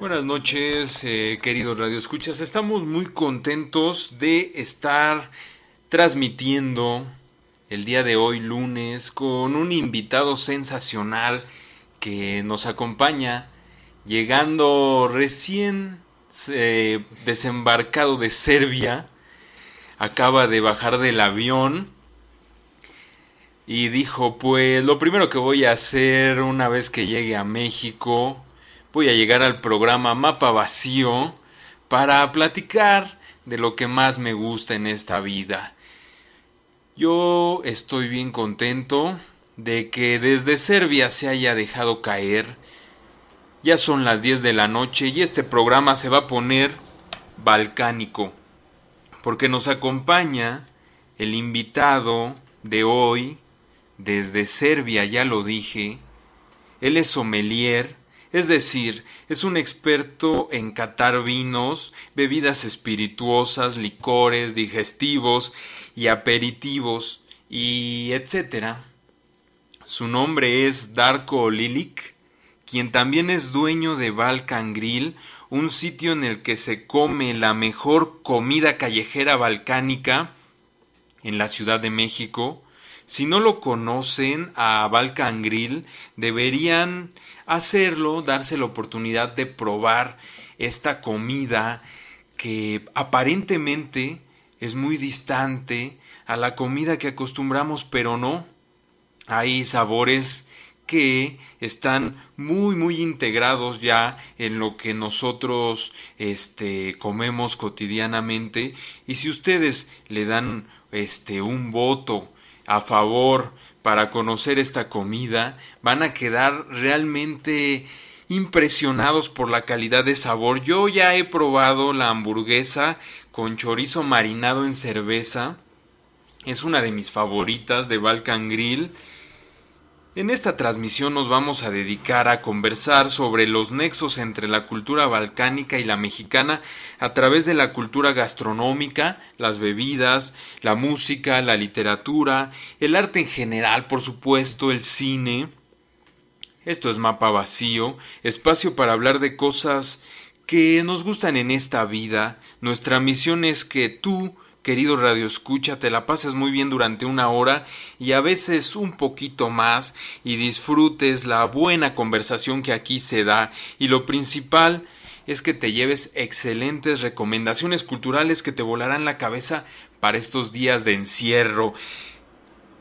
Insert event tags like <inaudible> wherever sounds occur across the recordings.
Buenas noches, eh, queridos radioescuchas. Estamos muy contentos de estar transmitiendo el día de hoy, lunes, con un invitado sensacional que nos acompaña, llegando recién eh, desembarcado de Serbia. Acaba de bajar del avión y dijo, pues lo primero que voy a hacer una vez que llegue a México voy a llegar al programa Mapa Vacío para platicar de lo que más me gusta en esta vida. Yo estoy bien contento de que desde Serbia se haya dejado caer. Ya son las 10 de la noche y este programa se va a poner balcánico, porque nos acompaña el invitado de hoy desde Serbia, ya lo dije. Él es sommelier es decir, es un experto en catar vinos, bebidas espirituosas, licores, digestivos y aperitivos y etcétera. Su nombre es Darko Lilik, quien también es dueño de Balkan Grill, un sitio en el que se come la mejor comida callejera balcánica en la Ciudad de México. Si no lo conocen a Balkan Grill, deberían hacerlo, darse la oportunidad de probar esta comida que aparentemente es muy distante a la comida que acostumbramos, pero no. Hay sabores que están muy muy integrados ya en lo que nosotros este comemos cotidianamente y si ustedes le dan este un voto a favor para conocer esta comida, van a quedar realmente impresionados por la calidad de sabor. Yo ya he probado la hamburguesa con chorizo marinado en cerveza. Es una de mis favoritas de Balkan Grill en esta transmisión nos vamos a dedicar a conversar sobre los nexos entre la cultura balcánica y la mexicana a través de la cultura gastronómica, las bebidas, la música, la literatura, el arte en general, por supuesto, el cine. Esto es Mapa Vacío, espacio para hablar de cosas que nos gustan en esta vida. Nuestra misión es que tú querido Radio Escucha, te la pases muy bien durante una hora y a veces un poquito más y disfrutes la buena conversación que aquí se da y lo principal es que te lleves excelentes recomendaciones culturales que te volarán la cabeza para estos días de encierro.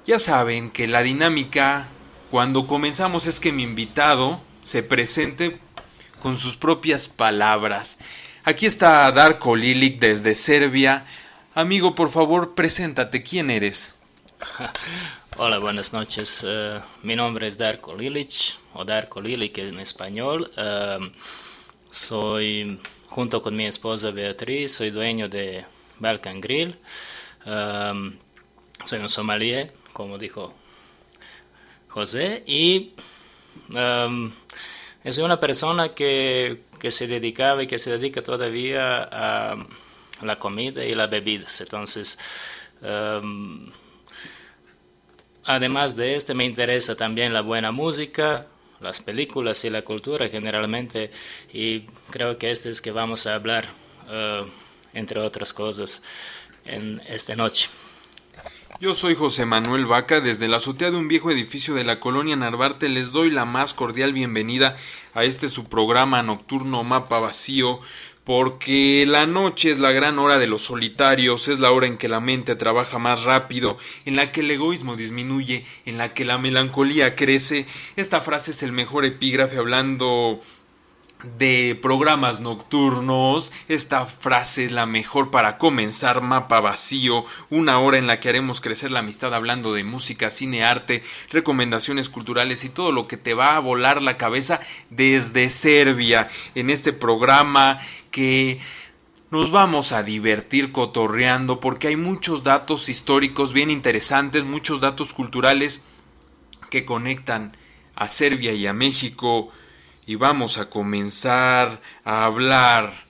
Ya saben que la dinámica cuando comenzamos es que mi invitado se presente con sus propias palabras. Aquí está Darko Lilik desde Serbia, Amigo, por favor, preséntate. ¿Quién eres? <laughs> Hola, buenas noches. Eh, mi nombre es Darko Lilic, o Darko Lilic en español. Em, soy, junto con mi esposa Beatriz, soy dueño de Balkan Grill. Em, soy un sommelier, como dijo José, y um, soy una persona que, que se dedicaba y que se dedica todavía a la comida y las bebidas. Entonces, em, además de este, me interesa también la buena música, las películas y la cultura generalmente, y creo que este es que vamos a hablar, eh, entre otras cosas, en esta noche. Yo soy José Manuel Vaca, desde la azotea de un viejo edificio de la colonia Narvarte les doy la más cordial bienvenida a este su programa nocturno Mapa Vacío, porque la noche es la gran hora de los solitarios, es la hora en que la mente trabaja más rápido, en la que el egoísmo disminuye, en la que la melancolía crece. Esta frase es el mejor epígrafe hablando de programas nocturnos. Esta frase es la mejor para comenzar Mapa Vacío, una hora en la que haremos crecer la amistad hablando de música, cine, arte, recomendaciones culturales y todo lo que te va a volar la cabeza desde Serbia en este programa que nos vamos a divertir cotorreando porque hay muchos datos históricos bien interesantes, muchos datos culturales que conectan a Serbia y a México y vamos a comenzar a hablar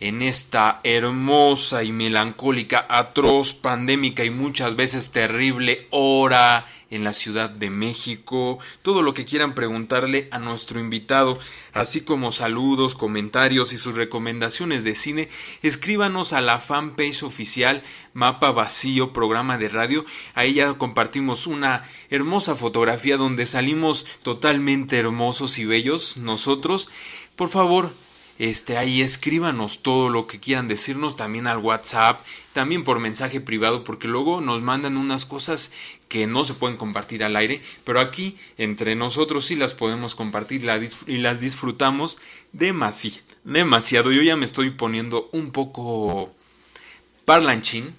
en esta hermosa y melancólica, atroz, pandémica y muchas veces terrible hora en la Ciudad de México, todo lo que quieran preguntarle a nuestro invitado, así como saludos, comentarios y sus recomendaciones de cine, escríbanos a la fanpage oficial Mapa Vacío, programa de radio. Ahí ya compartimos una hermosa fotografía donde salimos totalmente hermosos y bellos nosotros. Por favor, este, ahí escríbanos todo lo que quieran decirnos también al WhatsApp, también por mensaje privado, porque luego nos mandan unas cosas que no se pueden compartir al aire, pero aquí entre nosotros sí las podemos compartir y las disfrutamos demasiado, demasiado. Yo ya me estoy poniendo un poco parlanchín,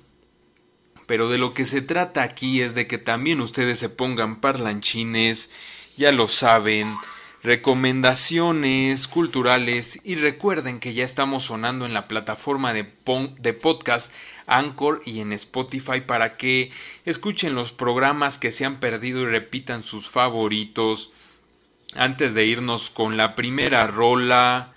pero de lo que se trata aquí es de que también ustedes se pongan parlanchines, ya lo saben, recomendaciones culturales y recuerden que ya estamos sonando en la plataforma de, de, podcast Anchor y en Spotify para que escuchen los programas que se han perdido y repitan sus favoritos. Antes de irnos con la primera rola,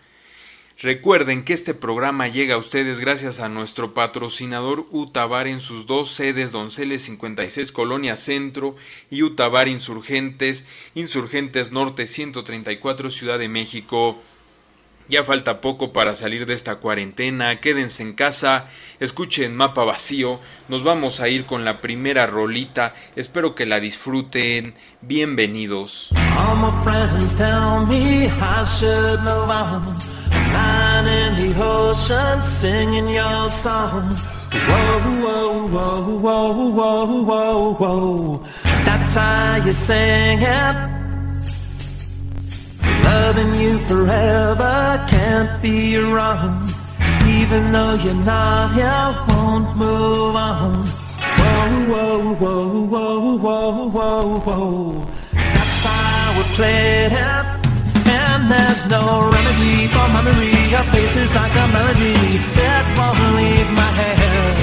Recuerden que este programa llega a ustedes gracias a nuestro patrocinador Utabar en sus dos sedes Donceles 56 Colonia Centro y Utabar Insurgentes, Insurgentes Norte 134 Ciudad de México. Ya falta poco para salir de esta cuarentena, quédense en casa, escuchen mapa vacío, nos vamos a ir con la primera rolita, espero que la disfruten, bienvenidos. Line in the ocean singing your song. Whoa, whoa, whoa, whoa, whoa, whoa, whoa. That's how you sing it. Loving you forever can't be wrong. Even though you're not here, won't move on. Whoa, whoa, whoa, whoa, whoa, whoa, whoa. That's how we played it and there's no remedy for memory. Your face is like a melody that won't leave my head.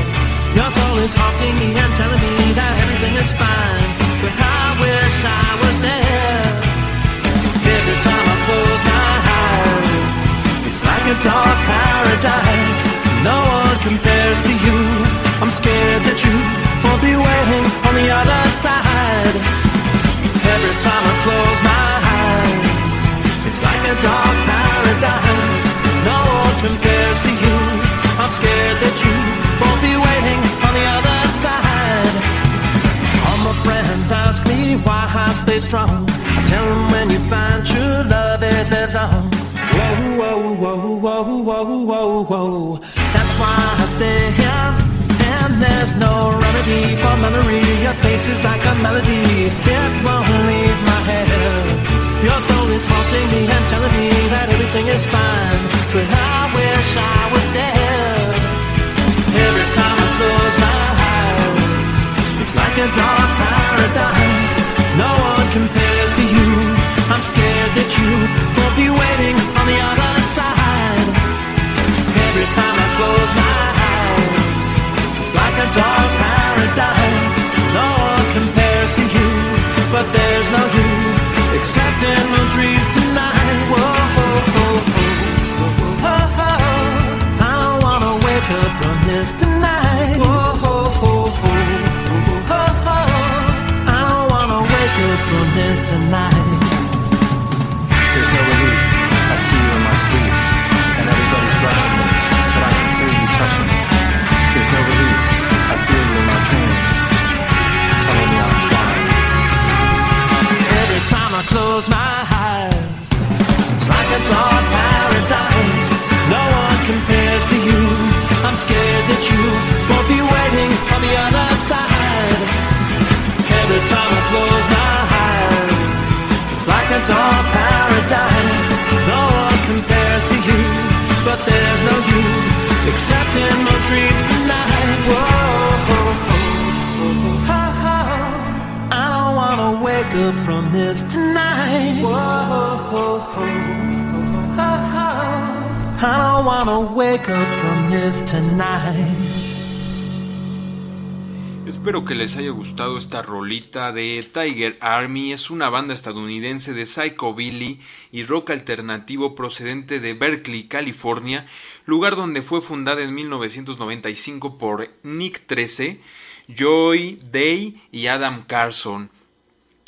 Your soul is haunting me and telling me that everything is fine, but I wish I was dead. Every time I close my eyes, it's like a dark paradise. No one compares to you. I'm scared that you won't be waiting on the other side. Every time I close my eyes. A dark paradise. No one compares to you. I'm scared that you won't be waiting on the other side. All my friends ask me why I stay strong. I tell them when you find true love, it lives on. Whoa, whoa, whoa, whoa, whoa, whoa, whoa. That's why I stay here. And there's no remedy for memory. Your face is like a melody. It won't Your soul is haunting me and telling me that everything is fine. But I wish I was dead. Every time I close my eyes, it's like a dark paradise. No one compares to you. I'm scared that you won't be waiting on the other side. Every time I close accepting close my eyes, it's like a dark paradise. No one compares to you. I'm scared that you won't be waiting on the other side. Every time I close my eyes, it's like a dark paradise. No one compares to you, but there's no you except in my dreams tonight. Whoa. Up from this tonight. Whoa, I don't wanna wake up from this tonight. Espero que les haya gustado esta rolita de Tiger Army. Es una banda estadounidense de psychobilly y rock alternativo procedente de Berkeley, California, lugar donde fue fundada en 1995 por Nick 13, Joy Day y Adam Carson.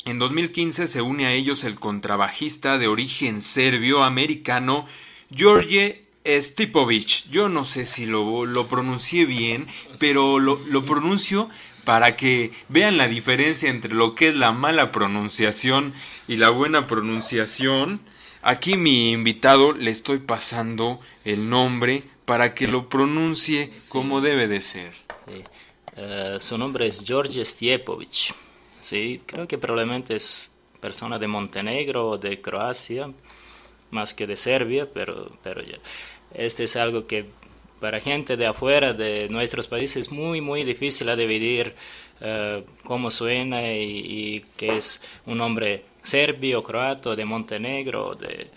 En 2015 se une a ellos el contrabajista de origen serbio-americano George Stipovic. Yo no sé si lo, lo pronuncié bien, pero lo, lo pronuncio para que vean la diferencia entre lo que es la mala pronunciación y la buena pronunciación. Aquí mi invitado le estoy pasando el nombre para que lo pronuncie como debe de ser. Sí. Eh, su nombre es George Stjepovic. Sí, creo que probablemente es persona de Montenegro o de Croacia, más que de Serbia, pero, pero ya. Este es algo que para gente de afuera de nuestros países es muy, muy difícil a dividir eh, cómo suena y, y, que es un nombre serbio, croato, de Montenegro, de,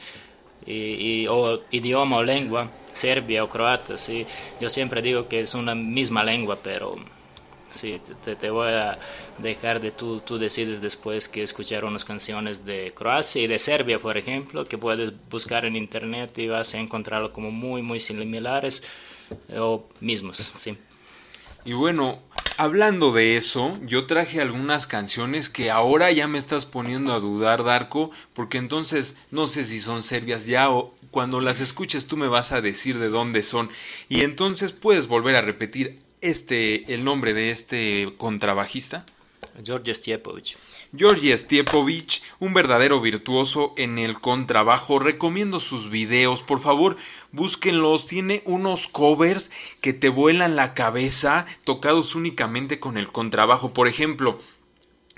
o idioma o lengua, serbia o croata. ¿sí? Yo siempre digo que es una misma lengua, pero sí, te, te, voy a dejar de tú, tú decides después que escuchar unas canciones de Croacia y de Serbia, por ejemplo, que puedes buscar en internet y vas a encontrarlo como muy, muy similares o mismos, sí. Y bueno, hablando de eso, yo traje algunas canciones que ahora ya me estás poniendo a dudar, Darko, porque entonces no sé si son serbias ya o cuando las escuches tú me vas a decir de dónde son. Y entonces puedes volver a repetir este el nombre de este contrabajista. George Stjepovic. Georgi Stiepovich, un verdadero virtuoso en el contrabajo. Recomiendo sus videos, por favor, búsquenlos. Tiene unos covers que te vuelan la cabeza, tocados únicamente con el contrabajo. Por ejemplo,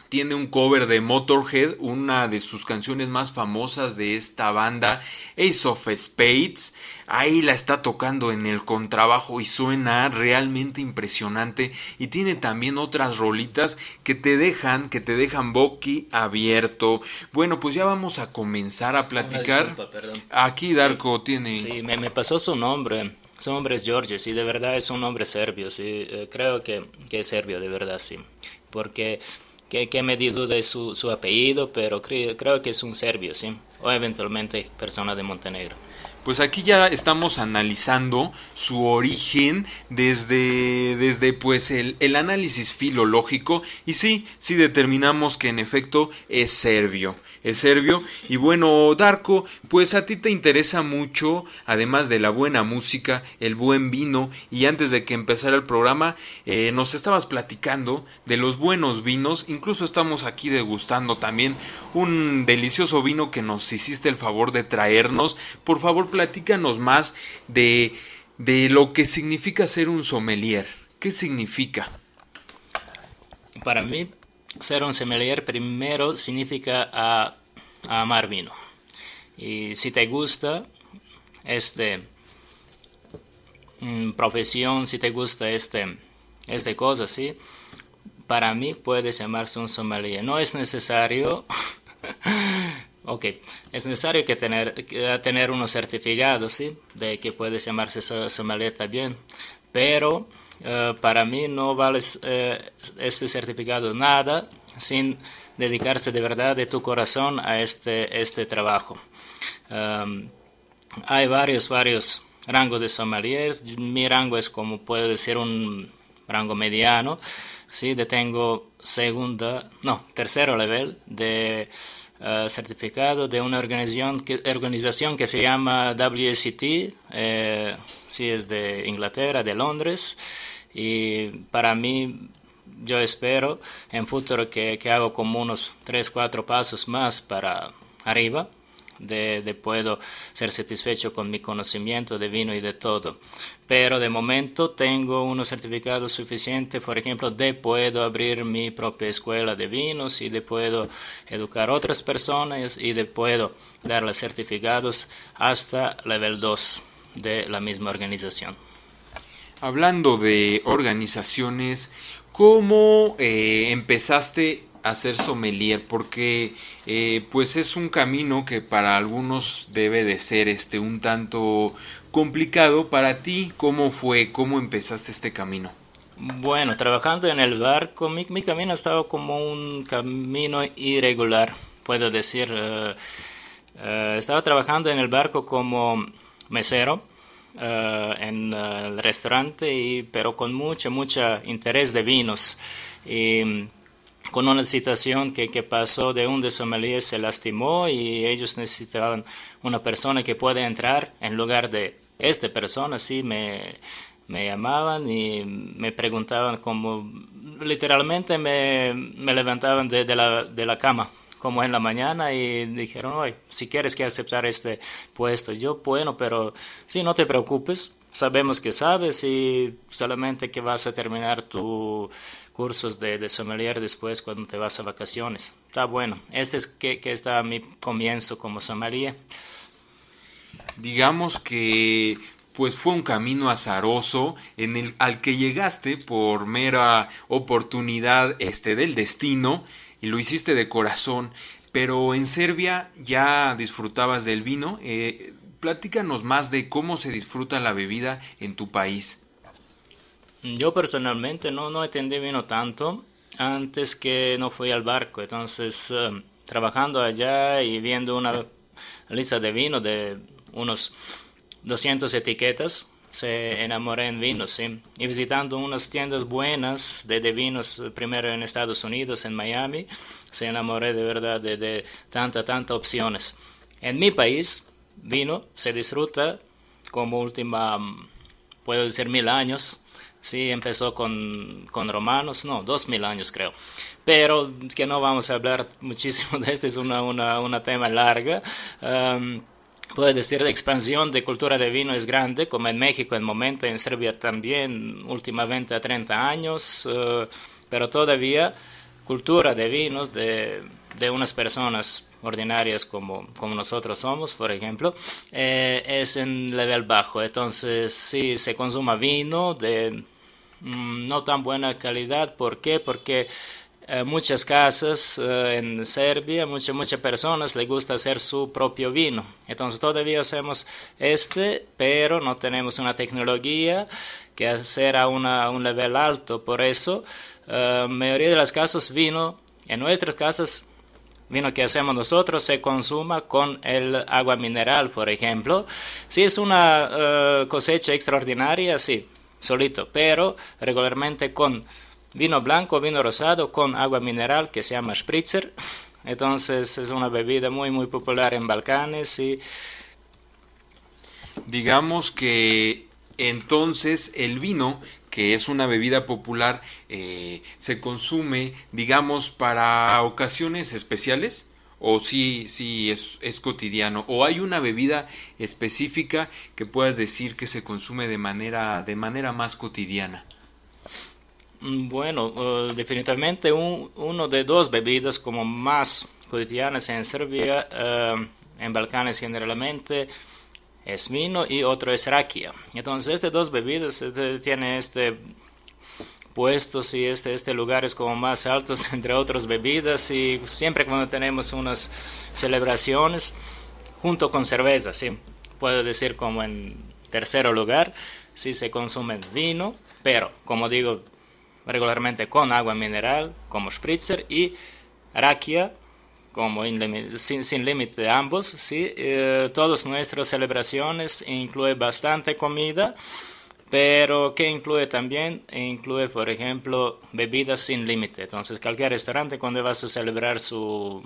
tiene un cover de Motorhead, una de sus canciones más famosas de esta banda, Ace of Spades. Ahí la está tocando en el contrabajo y suena realmente impresionante. Y tiene también otras rolitas que te dejan, que te dejan boqui abierto. Bueno, pues ya vamos a comenzar a platicar. Disculpa, Aquí Darko sí, tiene. Sí, me, me pasó su nombre. Su nombre es George, sí, de verdad es un nombre serbio, sí, eh, creo que, que, es serbio, de verdad, sí, porque que, que me di duda de su, su apellido, pero creo, creo, que es un serbio, sí, o eventualmente persona de Montenegro. Pues aquí ya estamos analizando su origen desde, desde pues el, el análisis filológico y sí, sí determinamos que en efecto es serbio es serbio. Y bueno, Darko, pues a ti te interesa mucho, además de la buena música, el buen vino. Y antes de que empezara el programa, eh, nos estabas platicando de los buenos vinos. Incluso estamos aquí degustando también un delicioso vino que nos hiciste el favor de traernos. Por favor, platícanos más de, de lo que significa ser un sommelier. ¿Qué significa? Para mí, ser un sommelier primero significa a, a amar vino. Y si te gusta este mm, profesión, si te gusta este, este cosa, ¿sí? para mí puede llamarse un sommelier. No es necesario, <laughs> ok, es necesario que tener, que tener unos certificados, ¿sí? De que puede llamarse sommelier también, pero Uh, para mí no vale uh, este certificado nada sin dedicarse de verdad de tu corazón a este, este trabajo. Um, hay varios, varios rangos de sommeliers. Mi rango es como puedo decir un rango mediano. Sí, tengo segunda, no, tercero nivel de uh, certificado de una organización que, organización que se llama WCT, eh, sí es de Inglaterra, de Londres, y para mí yo espero en futuro que, que hago como unos 3, 4 pasos más para arriba, de, puedo ser satisfecho con mi conocimiento de vino y de todo. Pero de momento tengo unos certificados suficientes, por ejemplo, de puedo abrir mi propia escuela de vinos y de puedo educar otras personas y de puedo darles certificados hasta level 2 de la misma organización. Hablando de organizaciones, ¿cómo eh, empezaste a ser sommelier? Porque eh, pues es un camino que para algunos debe de ser este un tanto complicado. Para ti, ¿cómo fue? ¿Cómo empezaste este camino? Bueno, trabajando en el barco, mi, mi camino ha estado como un camino irregular, puedo decir. Eh, eh, estaba trabajando en el barco como mesero en el restaurante, y, pero con mucho, mucho interés de vinos. Y con una situación que, que pasó de un de sommelier se lastimó y ellos necesitaban una persona que pueda entrar en lugar de esta persona, sí, me, me llamaban y me preguntaban como, literalmente me, me levantaban de, de, la, de la cama como en la mañana y dijeron, oye, si quieres que aceptar este puesto, yo, bueno, pero sí, no te preocupes, sabemos que sabes y solamente que vas a terminar tus cursos de, de después cuando te vas a vacaciones. Está bueno, este es que, que está mi comienzo como sommelier. Digamos que pues fue un camino azaroso en el al que llegaste por mera oportunidad este del destino y lo hiciste de corazón, pero en Serbia ya disfrutabas del vino. Eh, platícanos más de cómo se disfruta la bebida en tu país. Yo personalmente no, no entendí vino tanto antes que no fui al barco, entonces uh, trabajando allá y viendo una lista de vino de unos 200 etiquetas, se enamoré en vinos. Y visitando unas tiendas buenas de, de, vinos, primero en Estados Unidos, en Miami, se enamoré de verdad de, de tanta, tanta opciones. En mi país, vino se disfruta como última, puedo decir, mil años. Sí, empezó con, con romanos, no, dos mil años creo. Pero que no vamos a hablar muchísimo de este, es una, una, una tema larga. Um, puede decir de expansión de cultura de vino es grande, como en México en momento, en Serbia también, últimamente a 30 años, uh, pero todavía cultura de vinos de, de unas personas ordinarias como, como nosotros somos, por ejemplo, eh, es en nivel bajo. Entonces, sí, se consuma vino de no tan buena calidad. ¿Por qué? Porque eh, muchas casas eh, en Serbia, muchas muchas personas les gusta hacer su propio vino. Entonces todavía hacemos este, pero no tenemos una tecnología que hacer a, un nivel alto. Por eso, la uh, mayoría de los casos vino en nuestras casas vino que hacemos nosotros se consuma con el agua mineral, por ejemplo. Si es una cosecha extraordinaria, sí, solito, pero regularmente con vino blanco, vino rosado con agua mineral que se llama spritzer. Entonces es una bebida muy muy popular en Balcanes y digamos que entonces el vino que es una bebida popular eh, se consume digamos para ocasiones especiales o si sí, sí es, es, cotidiano o hay una bebida específica que puedas decir que se consume de manera de manera más cotidiana Mm, bueno, uh, definitivamente un, uno de dos bebidas como más cotidianas en Serbia, uh, en Balcanes generalmente, es vino y otro es rakia. Entonces, estas dos bebidas este, tienen este puestos y este, este lugares como más altos <laughs> entre otras bebidas y siempre cuando tenemos unas celebraciones junto con cerveza, sí, puedo decir como en tercer lugar, sí se consume vino, pero como digo, regularmente con agua mineral como spritzer y rakia como sin, sin límite ambos. ¿sí? Eh, todas nuestras celebraciones incluye bastante comida, pero que incluye también, incluye por ejemplo bebidas sin límite. Entonces cualquier restaurante cuando vas a celebrar su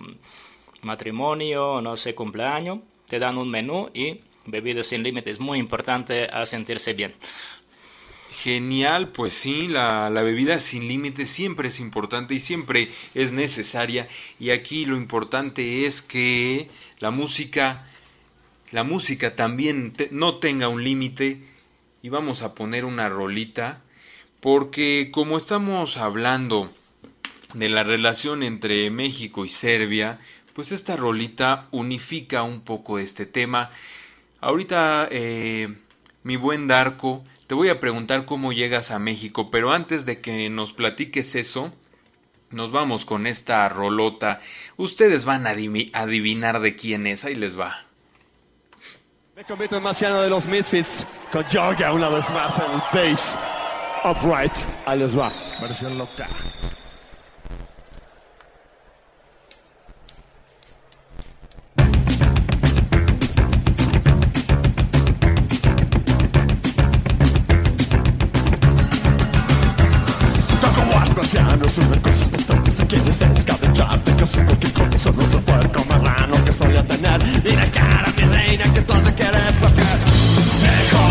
matrimonio no sé cumpleaños, te dan un menú y bebidas sin límite. Es muy importante a sentirse bien. Genial, pues sí, la, la, bebida sin límite siempre es importante y siempre es necesaria. Y aquí lo importante es que la música, la música también te, no tenga un límite. Y vamos a poner una rolita, porque como estamos hablando de la relación entre México y Serbia, pues esta rolita unifica un poco este tema. Ahorita, eh, mi buen Darko, te voy a preguntar cómo llegas a México, pero antes de que nos platiques eso, nos vamos con esta rolota. Ustedes van a adivinar de quién es, ahí les va. Me convierto en marciano de los Misfits con Georgia una vez más en el bass. Upright, ahí les va. Versión loca. Toco guas marcianos, suben cosas pistolas Si quieres escabechar, te caso cualquier cosa No se puede lo que soy a tener. Mira cara, mi reina, que tú se quieres porque Me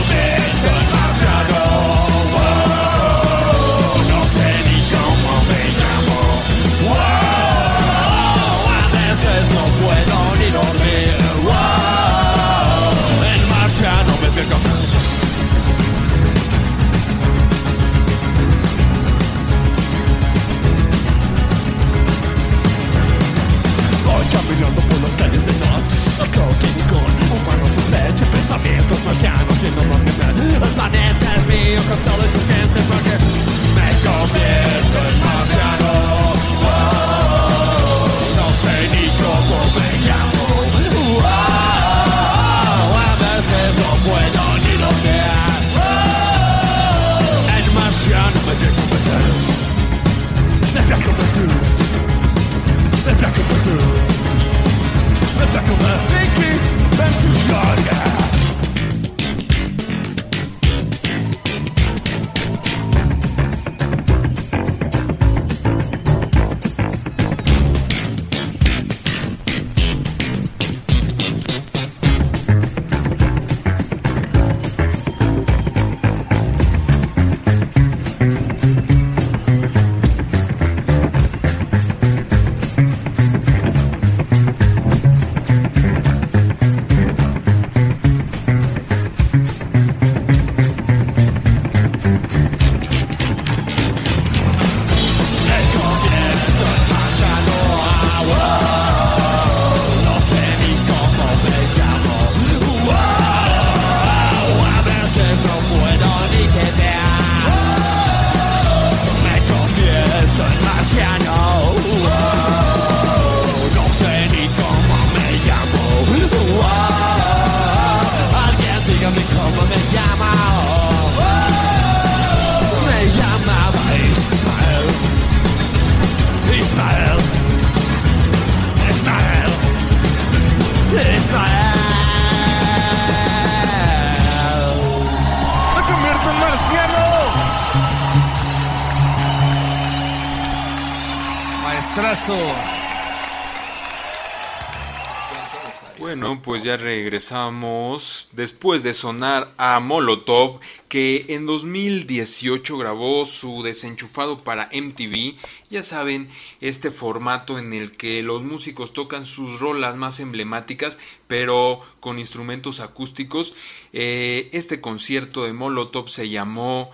después de sonar a Molotov, que en 2018 grabó su desenchufado para MTV. Ya saben, este formato en el que los músicos tocan sus rolas más emblemáticas, pero con instrumentos acústicos. Eh, este concierto de Molotov se llamó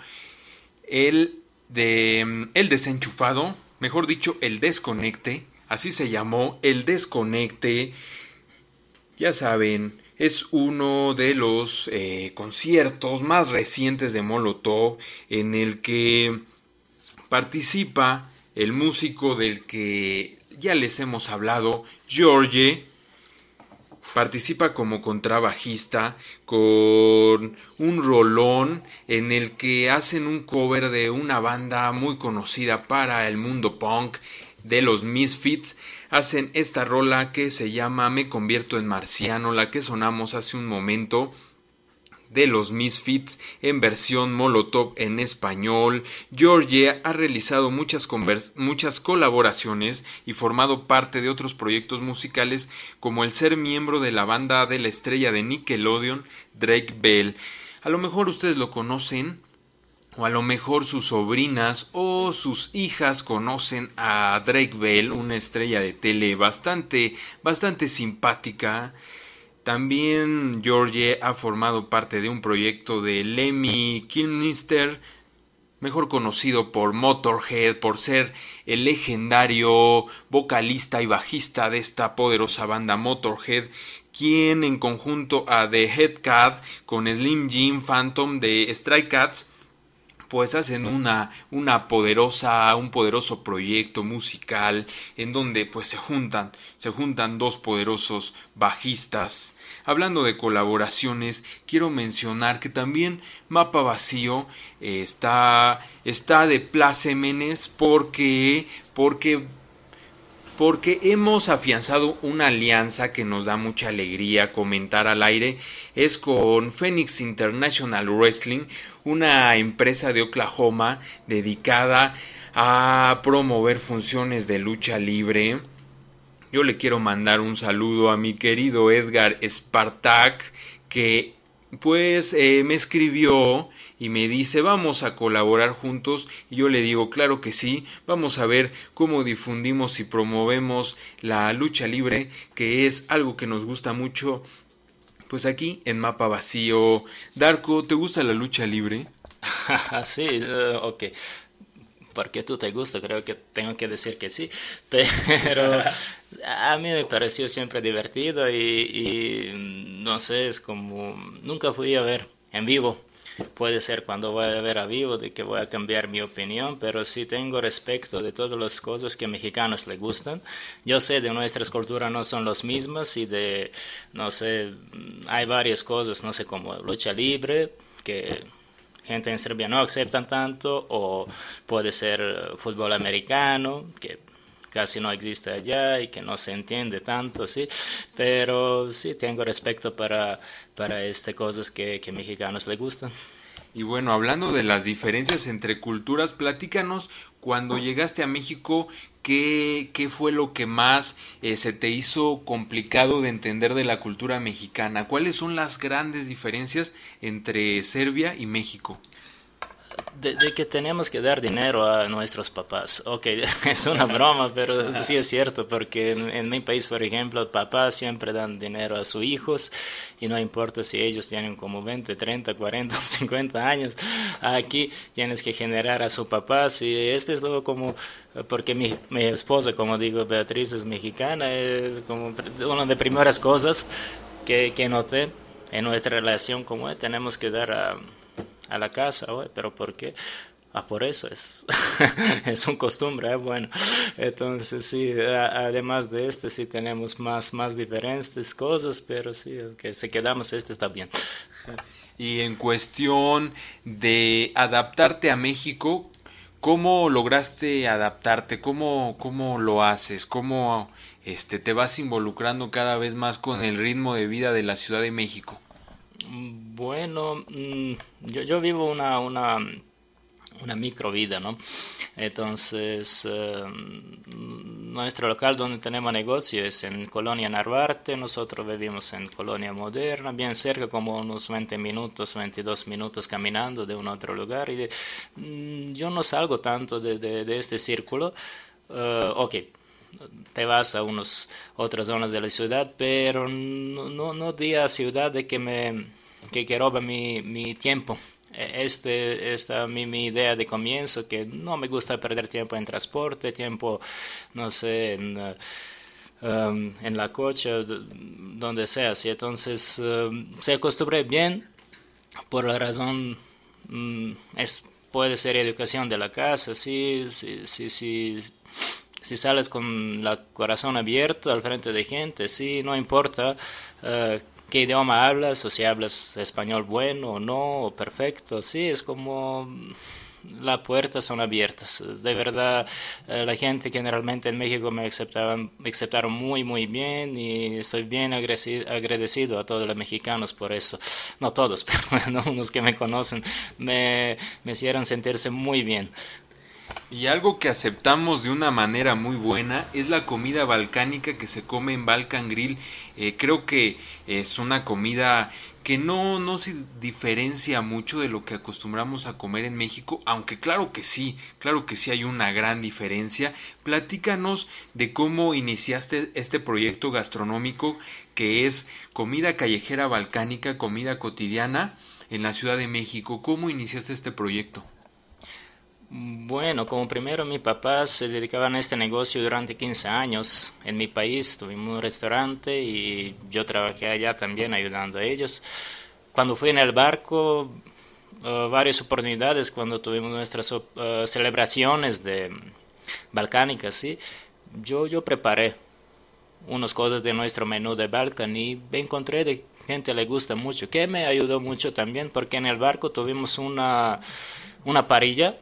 el de el desenchufado, mejor dicho, el desconecte. Así se llamó, el desconecte. Ya saben, es uno de los eh, conciertos más recientes de Molotov en el que participa el músico del que ya les hemos hablado, George. Participa como contrabajista con un rolón en el que hacen un cover de una banda muy conocida para el mundo punk de los Misfits hacen esta rola que se llama Me convierto en marciano, la que sonamos hace un momento de los Misfits en versión Molotov en español. George ha realizado muchas, muchas colaboraciones y formado parte de otros proyectos musicales como el ser miembro de la banda de la estrella de Nickelodeon, Drake Bell. A lo mejor ustedes lo conocen o a lo mejor sus sobrinas o sus hijas conocen a Drake Bell, una estrella de tele bastante, bastante simpática. También George ha formado parte de un proyecto de Lemmy Kilmister, mejor conocido por Motorhead, por ser el legendario vocalista y bajista de esta poderosa banda Motorhead, quien en conjunto a The Headcat con Slim Jim Phantom de Stray Cats pues hacen una, una poderosa, un poderoso proyecto musical en donde pues se juntan, se juntan dos poderosos bajistas. Hablando de colaboraciones, quiero mencionar que también Mapa Vacío eh, está, está de plácemenes porque, porque porque hemos afianzado una alianza que nos da mucha alegría comentar al aire, es con Phoenix International Wrestling, una empresa de Oklahoma dedicada a promover funciones de lucha libre. Yo le quiero mandar un saludo a mi querido Edgar Spartak, que pues eh, me escribió y me dice vamos a colaborar juntos y yo le digo claro que sí, vamos a ver cómo difundimos y promovemos la lucha libre que es algo que nos gusta mucho pues aquí en Mapa Vacío. Darko, ¿te gusta la lucha libre? <laughs> sí, uh, ok. Porque tú te gusta, creo que tengo que decir que sí, <laughs> pero a mí me pareció siempre divertido y, y, no sé, es como, nunca fui a ver en vivo Puede ser cuando voy a ver a vivo de que voy a cambiar mi opinión, pero sí tengo respeto de todas las cosas que a mexicanos les gustan. Yo sé de nuestras culturas no son las mismas y de, no sé, hay varias cosas, no sé, como lucha libre, que gente en Serbia no aceptan tanto, o puede ser fútbol americano, que casi no existe allá y que no se entiende tanto, sí, pero sí tengo respeto para, para este cosas que, que mexicanos le gustan. Y bueno, hablando de las diferencias entre culturas, platícanos cuando llegaste a México, ¿qué, qué fue lo que más eh, se te hizo complicado de entender de la cultura mexicana? ¿Cuáles son las grandes diferencias entre Serbia y México? De, que tenemos que dar dinero a nuestros papás. Ok, <laughs> es una broma, pero sí es cierto, porque en, mi país, por ejemplo, papás siempre dan dinero a sus hijos y no importa si ellos tienen como 20, 30, 40, 50 años, aquí tienes que generar a su papá. Y este es lo como, porque mi, mi esposa, como digo, Beatriz es mexicana, es como una de primeras cosas que, que noté en nuestra relación como tenemos que dar a a la casa, pero ¿por qué? Ah, por eso es, <laughs> es un costumbre, ¿eh? bueno. Entonces, sí, además de este, sí tenemos más, más diferentes cosas, pero sí, que si quedamos, este está bien. Y en cuestión de adaptarte a México, ¿cómo lograste adaptarte? ¿Cómo, cómo lo haces? ¿Cómo este, te vas involucrando cada vez más con el ritmo de vida de la Ciudad de México? Bueno, mm, yo, yo vivo una, una, una micro vida, ¿no? Entonces, em, nuestro local donde tenemos negocio es en Colonia Narvarte, nosotros vivimos en Colonia Moderna, bien cerca, como unos 20 minutos, 22 minutos caminando de un otro lugar. Y mm, yo no salgo tanto de, de, este círculo. Uh, ok, te vas a unas otras zonas de la ciudad, pero no, no, no di a ciudad de que me que, que roba mi, mi tiempo. E, este, esta mi, mi idea de comienzo, que no me gusta perder tiempo en transporte, tiempo, no sé, en, um, en la coche, donde sea. ¿sí? Entonces, um, se acostumbré bien por la razón, um, es, puede ser educación de la casa, sí, sí, sí, sí si sales con el corazón abierto al frente de gente, sí, no importa uh, qué idioma hablas o si hablas español bueno o no o perfecto, sí, es como las puertas son abiertas. De verdad, eh, la gente generalmente en México me aceptaban, me aceptaron muy, muy bien y estoy bien agradecido a todos los mexicanos por eso. No todos, <laughs> pero unos que me conocen me hicieron sentirse muy bien. Y algo que aceptamos de una manera muy buena es la comida balcánica que se come en Balkan Grill. Eh, creo que es una comida que no, no se diferencia mucho de lo que acostumbramos a comer en México, aunque claro que sí, claro que sí hay una gran diferencia. Platícanos de cómo iniciaste este proyecto gastronómico que es comida callejera balcánica, comida cotidiana en la Ciudad de México. ¿Cómo iniciaste este proyecto? Bueno, como primero mi papá se dedicaba a este negocio durante 15 años en mi país, tuvimos un restaurante y yo trabajé allá también ayudando a ellos. Cuando fui en el barco, uh, varias oportunidades cuando tuvimos nuestras uh, celebraciones de balcánicas, ¿sí? Yo, yo preparé unas cosas de nuestro menú de Balkan y encontré de gente le gusta mucho, que me ayudó mucho también porque en el barco tuvimos una, una parilla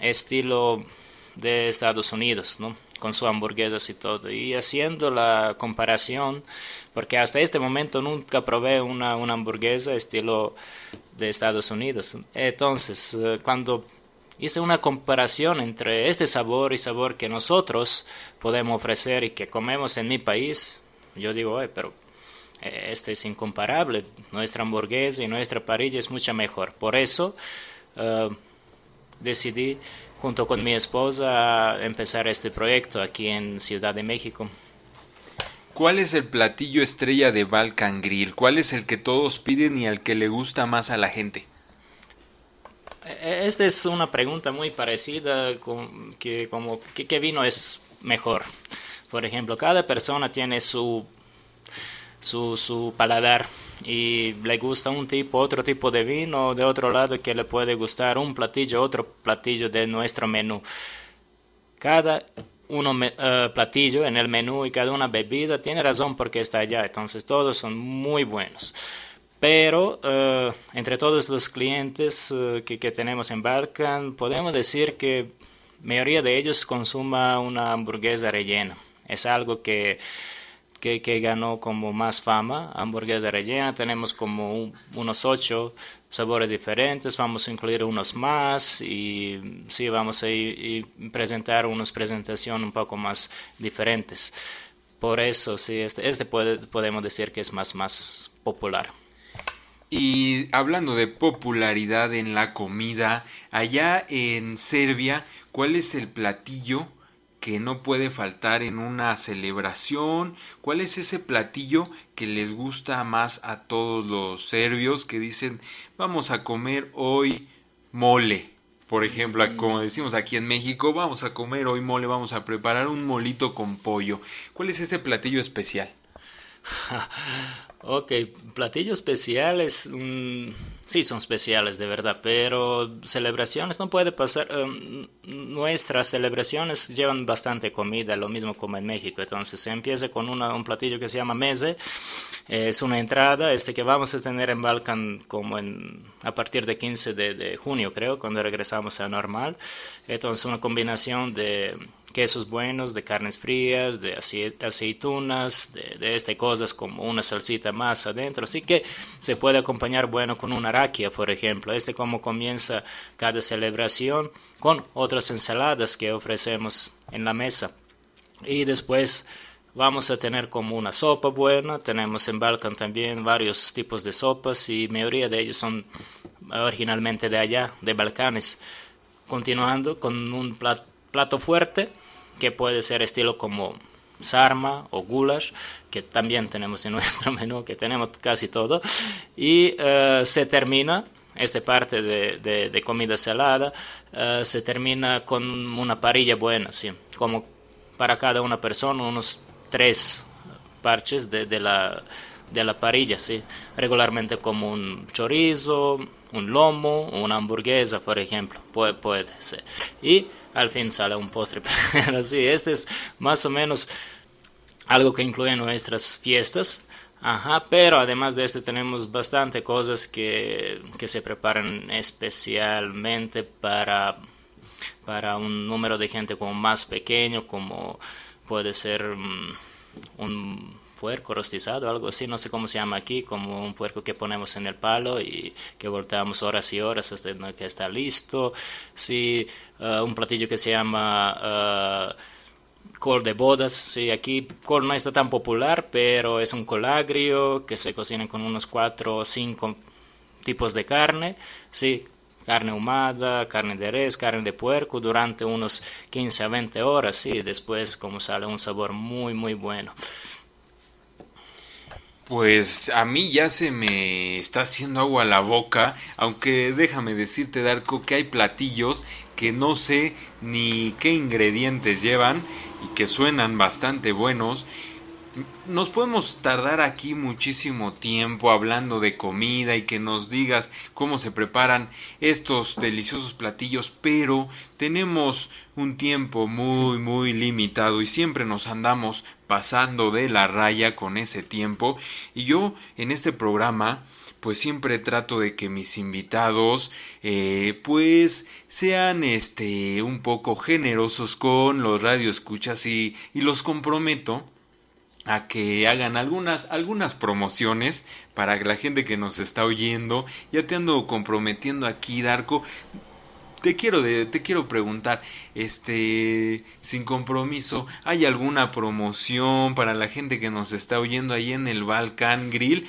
estilo de Estados Unidos, ¿no? con sus hamburguesas y todo. Y haciendo la comparación, porque hasta este momento nunca probé una, una hamburguesa estilo de Estados Unidos. Entonces, eh, cuando hice una comparación entre este sabor y sabor que nosotros podemos ofrecer y que comemos en mi país, yo digo, pero eh, este es incomparable. Nuestra hamburguesa y nuestra parrilla es mucho mejor. Por eso uh, decidí junto con mi esposa empezar este proyecto aquí en Ciudad de México. ¿Cuál es el platillo estrella de Balkan Grill? ¿Cuál es el que todos piden y al que le gusta más a la gente? E-, esta es una pregunta muy parecida con que como qué vino es mejor. Por ejemplo, cada persona tiene su su, su paladar y le gusta un tipo, otro tipo de vino, de otro lado que le puede gustar un platillo, otro platillo de nuestro menú. Cada uno uh, platillo en el menú y cada una bebida tiene razón porque está allá, entonces todos son muy buenos. Pero uh, entre todos los clientes uh, que, que, tenemos en Balkan, podemos decir que mayoría de ellos consuma una hamburguesa rellena. Es algo que que, ganó como más fama, hamburguesa rellena, tenemos como unos ocho sabores diferentes, vamos a incluir unos más y sí, vamos a ir, presentar unas presentaciones un poco más diferentes. Por eso, sí, este, este puede, podemos decir que es más, más popular. Y hablando de popularidad en la comida, allá en Serbia, ¿cuál es el platillo que no puede faltar en una celebración? ¿Cuál es ese platillo que les gusta más a todos los serbios que dicen vamos a comer hoy mole? Por ejemplo, mm. como decimos aquí en México, vamos a comer hoy mole, vamos a preparar un molito con pollo. ¿Cuál es ese platillo especial? <laughs> ok, platillos especiales, mm, sí son especiales de verdad, pero celebraciones no puede pasar. Em, nuestras celebraciones llevan bastante comida, lo mismo como en México. Entonces se empieza con un platillo que se llama meze, es una entrada este que vamos a tener en Balkan como en, a partir de 15 de, de junio, creo, cuando regresamos a normal. Entonces una combinación de quesos buenos, de carnes frías, de aceitunas, de, de este cosas como una salsita más adentro. Así que se puede acompañar bueno con una raquia, por ejemplo. Este como comienza cada celebración con otras ensaladas que ofrecemos en la mesa. Y después vamos a tener como una sopa buena. Tenemos en Balkan también varios tipos de sopas y mayoría de ellos son originalmente de allá, de Balcanes. Continuando con un plato fuerte que puede ser estilo como sarma o goulash, que también tenemos en <laughs> nuestro menú, que tenemos casi todo, y uh, se termina esta parte de, de, comida salada, uh, se termina con una parilla buena, ¿sí? como para cada una persona, unos tres parches de, de la de la parrilla, ¿sí? regularmente como un chorizo, un lomo, una hamburguesa, por ejemplo, puede, puede ser. Y al fin sale un postre. <laughs> Pero sí, este es más o menos algo que incluye nuestras fiestas. Ajá, pero además de esto tenemos bastante cosas que, que se preparan especialmente para, para un número de gente como más pequeño, como puede ser mm, un puerco rostizado, algo así, no sé cómo se llama aquí, como un puerco que ponemos en el palo y que volteamos horas y horas hasta que está listo. Sí, uh, un platillo que se llama uh, col de bodas. Sí, aquí col no está tan popular, pero es un col agrio que se cocina con unos cuatro o cinco tipos de carne. Sí, carne ahumada, carne de res, carne de puerco durante unos 15 a 20 horas, sí, después como sale un sabor muy muy bueno. Pues a mí ya se me está haciendo agua la boca, aunque déjame decirte, Darko, que hay platillos que no sé ni qué ingredientes llevan y que suenan bastante buenos. Nos podemos tardar aquí muchísimo tiempo hablando de comida y que nos digas cómo se preparan estos deliciosos platillos, pero tenemos un tiempo muy muy limitado y siempre nos andamos pasando de la raya con ese tiempo. Y yo en este programa pues siempre trato de que mis invitados eh, pues sean este un poco generosos con los radioescuchas y, y los comprometo a que hagan algunas algunas promociones para la gente que nos está oyendo. Ya te ando comprometiendo aquí Darko. Te quiero de, te quiero preguntar este sin compromiso hay alguna promoción para la gente que nos está oyendo ahí en el Balkan Grill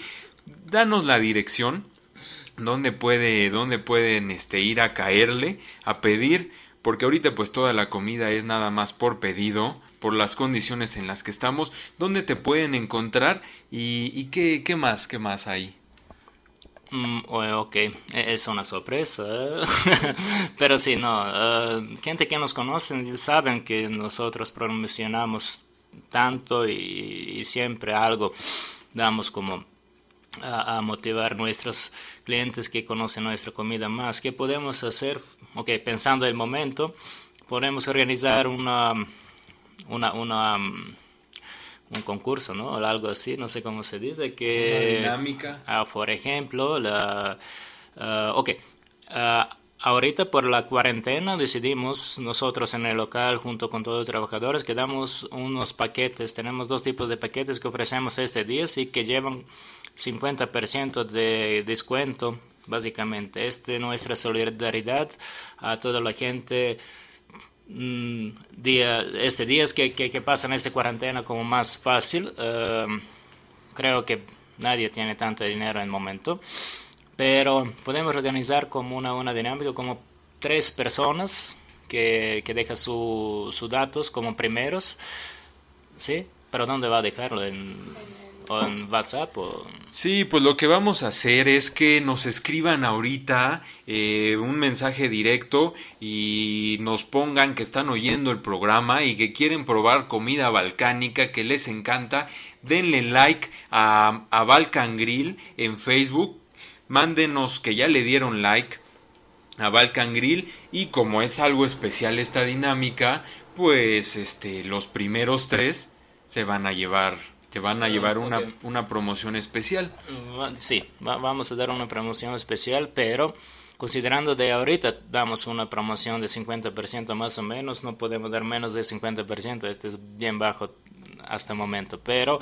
danos la dirección. Donde puede dónde pueden este ir a caerle a pedir porque ahorita pues toda la comida es nada más por pedido por las condiciones en las que estamos dónde te pueden encontrar y, qué, más qué más hay Mm, ok, e-, es una sorpresa, <laughs> pero sí, no, uh, gente que nos conocen saben que nosotros promocionamos tanto y, y siempre algo damos como a, a, motivar nuestros clientes que conocen nuestra comida más. ¿Qué podemos hacer? Ok, pensando el momento, podemos organizar una, una, una un concurso, ¿no? O algo así, no sé cómo se dice, que... Una dinámica. Uh, por ejemplo, la... Uh, ok. Uh, ahorita por la cuarentena decidimos nosotros en el local junto con todos los trabajadores que damos unos paquetes, tenemos dos tipos de paquetes que ofrecemos este día y que llevan 50% de descuento básicamente. Este es nuestra solidaridad a toda la gente día, este días que, que, que, pasan esta cuarentena como más fácil. Uh, creo que nadie tiene tanto dinero en el momento, pero podemos organizar como una, una dinámica como tres personas que, que dejan sus su datos como primeros, ¿sí? Pero ¿dónde va a dejarlo? En, o en WhatsApp. Sí, pues lo que vamos a hacer es que nos escriban ahorita eh, un mensaje directo y nos pongan que están oyendo el programa y que quieren probar comida balcánica que les encanta. Denle like a, a Balkan Grill en Facebook. Mándenos que ya le dieron like a Balkan Grill y como es algo especial esta dinámica, pues este los primeros tres se van a llevar que van a llevar una, okay. una promoción especial. Sí, va, vamos a dar una promoción especial, pero considerando de ahorita damos una promoción de 50% más o menos, no podemos dar menos de 50%, este es bien bajo hasta el momento, pero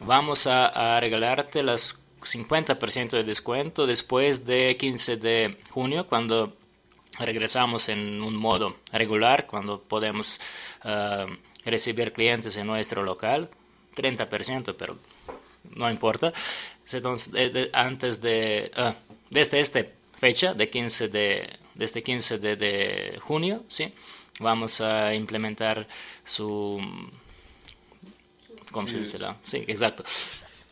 vamos a, a regalarte las 50% de descuento después de 15 de junio, cuando regresamos en un modo regular, cuando podemos uh, recibir clientes en nuestro local 30%, pero no importa. Entonces, de, de, antes de, uh, desde esta fecha, de 15 de, desde 15 de, de, junio, ¿sí? vamos a implementar su... ¿Cómo sí. se dice? Sí, exacto.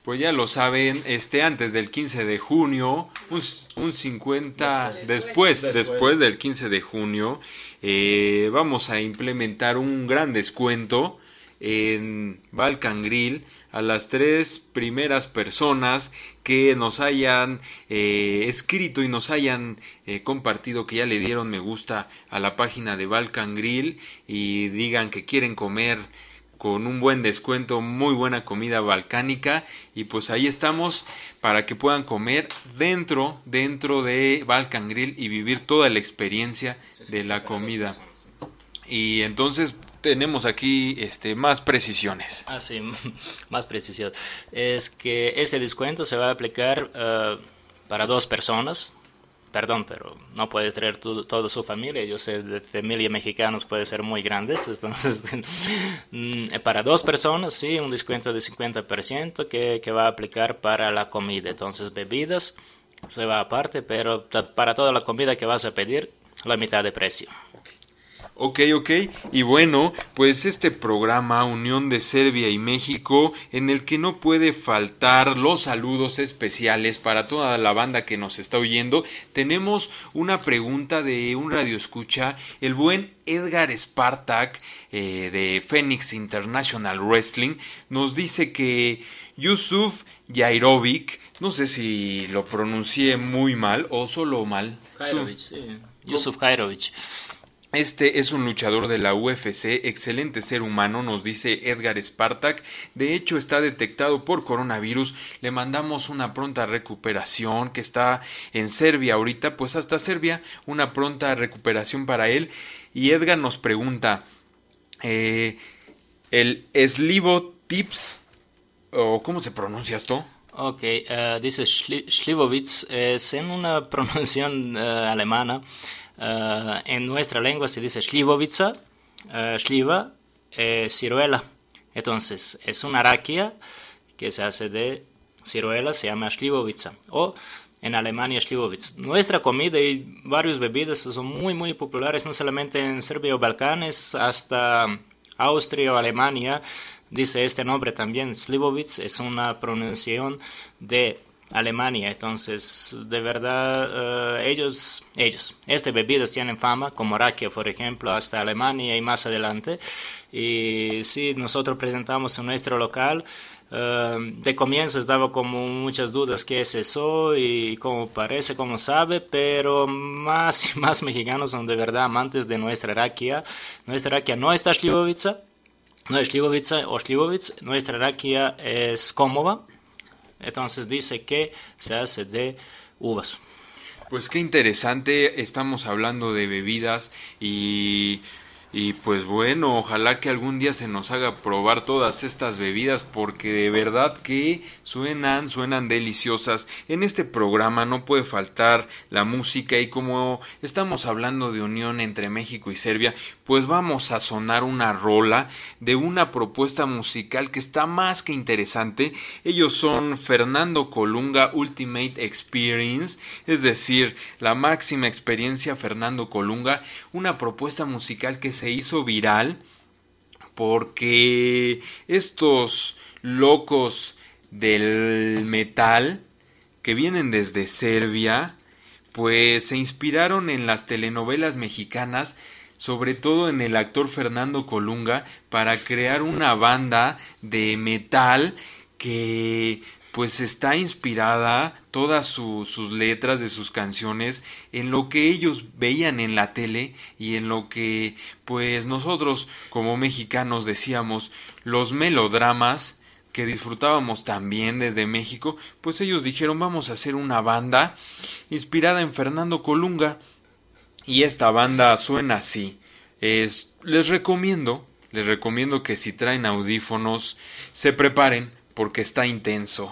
Pues ya lo saben, este antes del 15 de junio, un, un 50 después, después, después, después del 15 de junio, eh, vamos a implementar un gran descuento en Balkan Grill a las tres primeras personas que nos hayan eh, escrito y nos hayan eh, compartido que ya le dieron me gusta a la página de Balkan Grill y digan que quieren comer con un buen descuento, muy buena comida balcánica y pues ahí estamos para que puedan comer dentro dentro de Balkan Grill y vivir toda la experiencia de la comida. Y entonces tenemos aquí este, más precisiones. Ah, sí, <laughs> más precisión. Es que este descuento se va a aplicar uh, para dos personas. Perdón, pero no puede traer tu, toda su familia. Yo sé, de familia mexicanos puede ser muy grandes. <laughs> Entonces, mm, para dos personas, sí, un descuento de 50% que, que va a aplicar para la comida. Entonces, bebidas se va aparte, pero para toda la comida que vas a pedir, la mitad de precio. Ok, ok. Y bueno, pues este programa Unión de Serbia y México, en el que no puede faltar los saludos especiales para toda la banda que nos está oyendo, tenemos una pregunta de un radio escucha, el buen Edgar Spartak eh, de Phoenix International Wrestling, nos dice que Yusuf Jairovic, no sé si lo pronuncié muy mal o solo mal. Kajrovic, sí. Yusuf Kajrovic. Este es un luchador de la UFC, excelente ser humano, nos dice Edgar Spartak. De hecho, está detectado por coronavirus. Le mandamos una pronta recuperación que está en Serbia ahorita, pues hasta Serbia, una pronta recuperación para él. Y Edgar nos pregunta, eh, ¿el Slivo Tips, o cómo se pronuncia esto? Ok, eh, dice Schli- Slivovitz, es en una <laughs> pronunciación eh, alemana. Eh, en nuestra lengua se dice Slivovica, eh, Sliva, eh, ciruela. Entonces, es una raquia que se hace de ciruela, se llama Slivovica. O en Alemania Slivovitz. Nuestra comida y varias bebidas son muy, muy populares, no solamente en Serbia o Balcanes, hasta Austria o Alemania. Dice este nombre también, Slivovitz, es una pronunciación de Alemania. Entonces, de verdad, eh, ellos, ellos, estas bebidas tienen fama, como rakia, por ejemplo, hasta Alemania y más adelante. Y sí, nosotros presentamos en nuestro local. eh, de comienzo estaba como muchas dudas qué es eso y cómo parece, cómo sabe, pero más y más mexicanos son de verdad amantes de nuestra rakia. Nuestra rakia no está Slivovica, no es Slivovica o Slivovitz, nuestra rakia es cómoda, entonces dice que se hace de uvas. Pues qué interesante, estamos hablando de bebidas y, y pues bueno, ojalá que algún día se nos haga probar todas estas bebidas porque de verdad que suenan, suenan deliciosas. En este programa no puede faltar la música y como estamos hablando de unión entre México y Serbia, pues vamos a sonar una rola de una propuesta musical que está más que interesante. Ellos son Fernando Colunga Ultimate Experience, es decir, la máxima experiencia Fernando Colunga, una propuesta musical que se hizo viral porque estos locos del metal que vienen desde Serbia, pues se inspiraron en las telenovelas mexicanas, sobre todo en el actor Fernando Colunga, para crear una banda de metal que pues está inspirada todas su- sus letras de sus canciones en lo que ellos veían en la tele y en lo que pues nosotros como mexicanos decíamos los melodramas que disfrutábamos también desde México, pues ellos dijeron vamos a hacer una banda inspirada en Fernando Colunga y esta banda suena así. Es, les recomiendo, les recomiendo que si traen audífonos se preparen porque está intenso.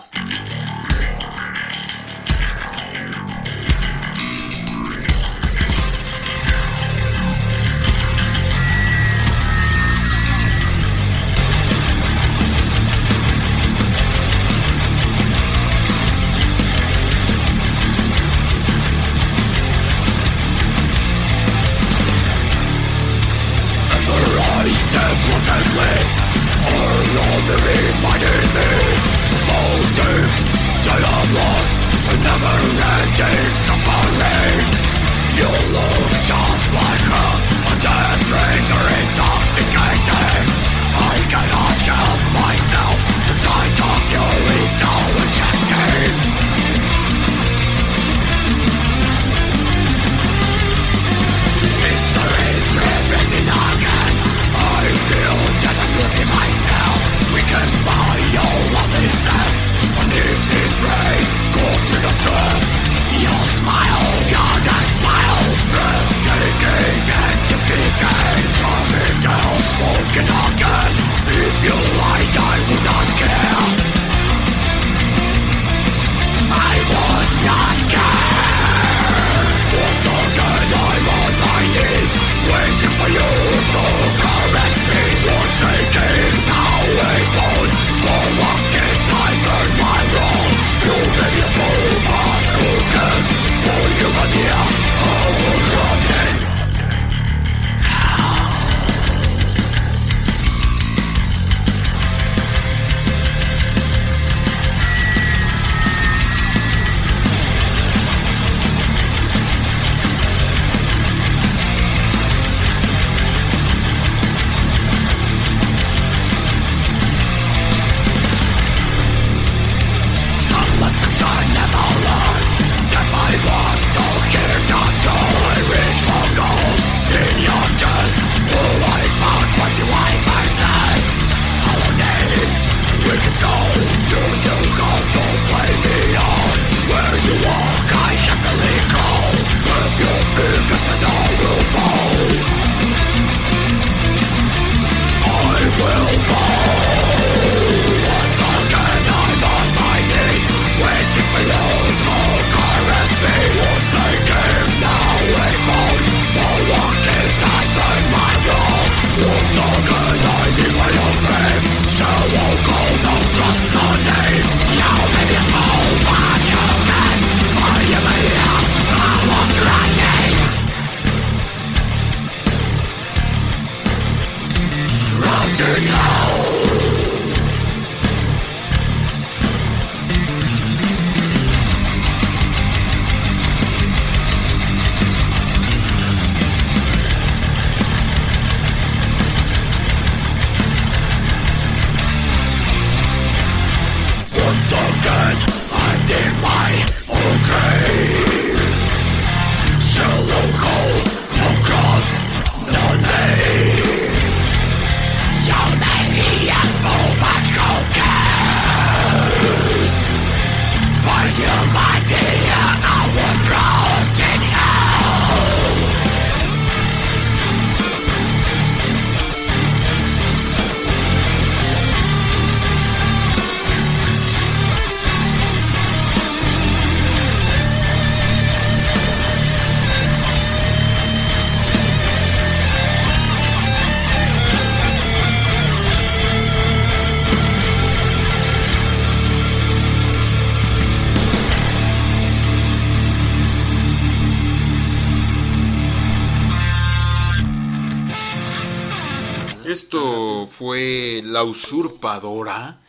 Fue La Usurpadora,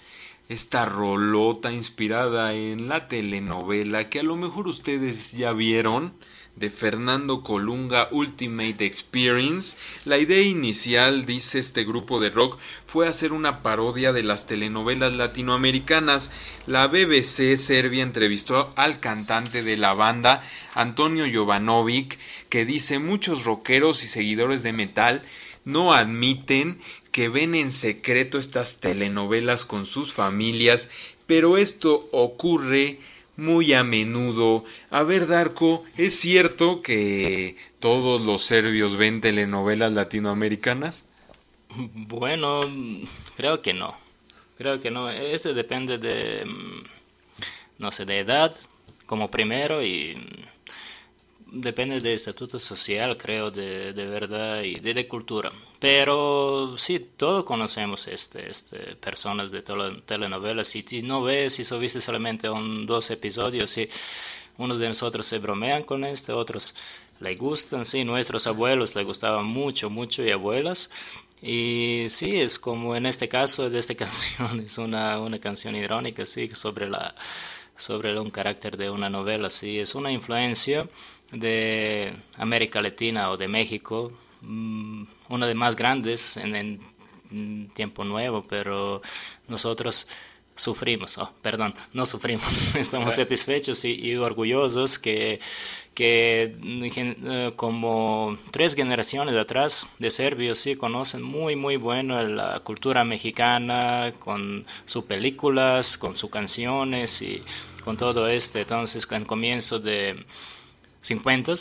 esta rolota inspirada en la telenovela que a lo mejor ustedes ya vieron de Fernando Colunga Ultimate Experience. La idea inicial, dice este grupo de rock, fue hacer una parodia de las telenovelas latinoamericanas. La BBC Serbia entrevistó al cantante de la banda, Antonio Jovanovic, que dice muchos rockeros y seguidores de metal no admiten que ven en secreto estas telenovelas con sus familias, pero esto ocurre muy a menudo. A ver, Darko, ¿es cierto que todos los serbios ven telenovelas latinoamericanas? Bueno, creo que no. Creo que no. Eso depende de, mm, no sé, de edad, como primero, y depende del estatuto social, creo, de, de verdad y de, de, cultura. Pero sí, todos conocemos este, este, personas de telenovelas. Si no ves, si solo viste solamente un, dos episodios, sí, unos de nosotros se bromean con este, otros le gustan, sí, nuestros abuelos le gustaban mucho, mucho y abuelas. Y sí, es como en este caso de esta <laughs> canción, es una, una canción irónica, sí, sobre la sobre un carácter de una novela, sí, es una influencia de América Latina o de México, mm, una de más grandes en el tiempo nuevo, pero nosotros sufrimos, oh, perdón, no sufrimos, <laughs> estamos satisfechos y, y, orgullosos que, que eh, como tres generaciones atrás de serbios sí conocen muy muy bueno la cultura mexicana con sus películas, con sus canciones y con todo esto. Entonces, en comienzo de 50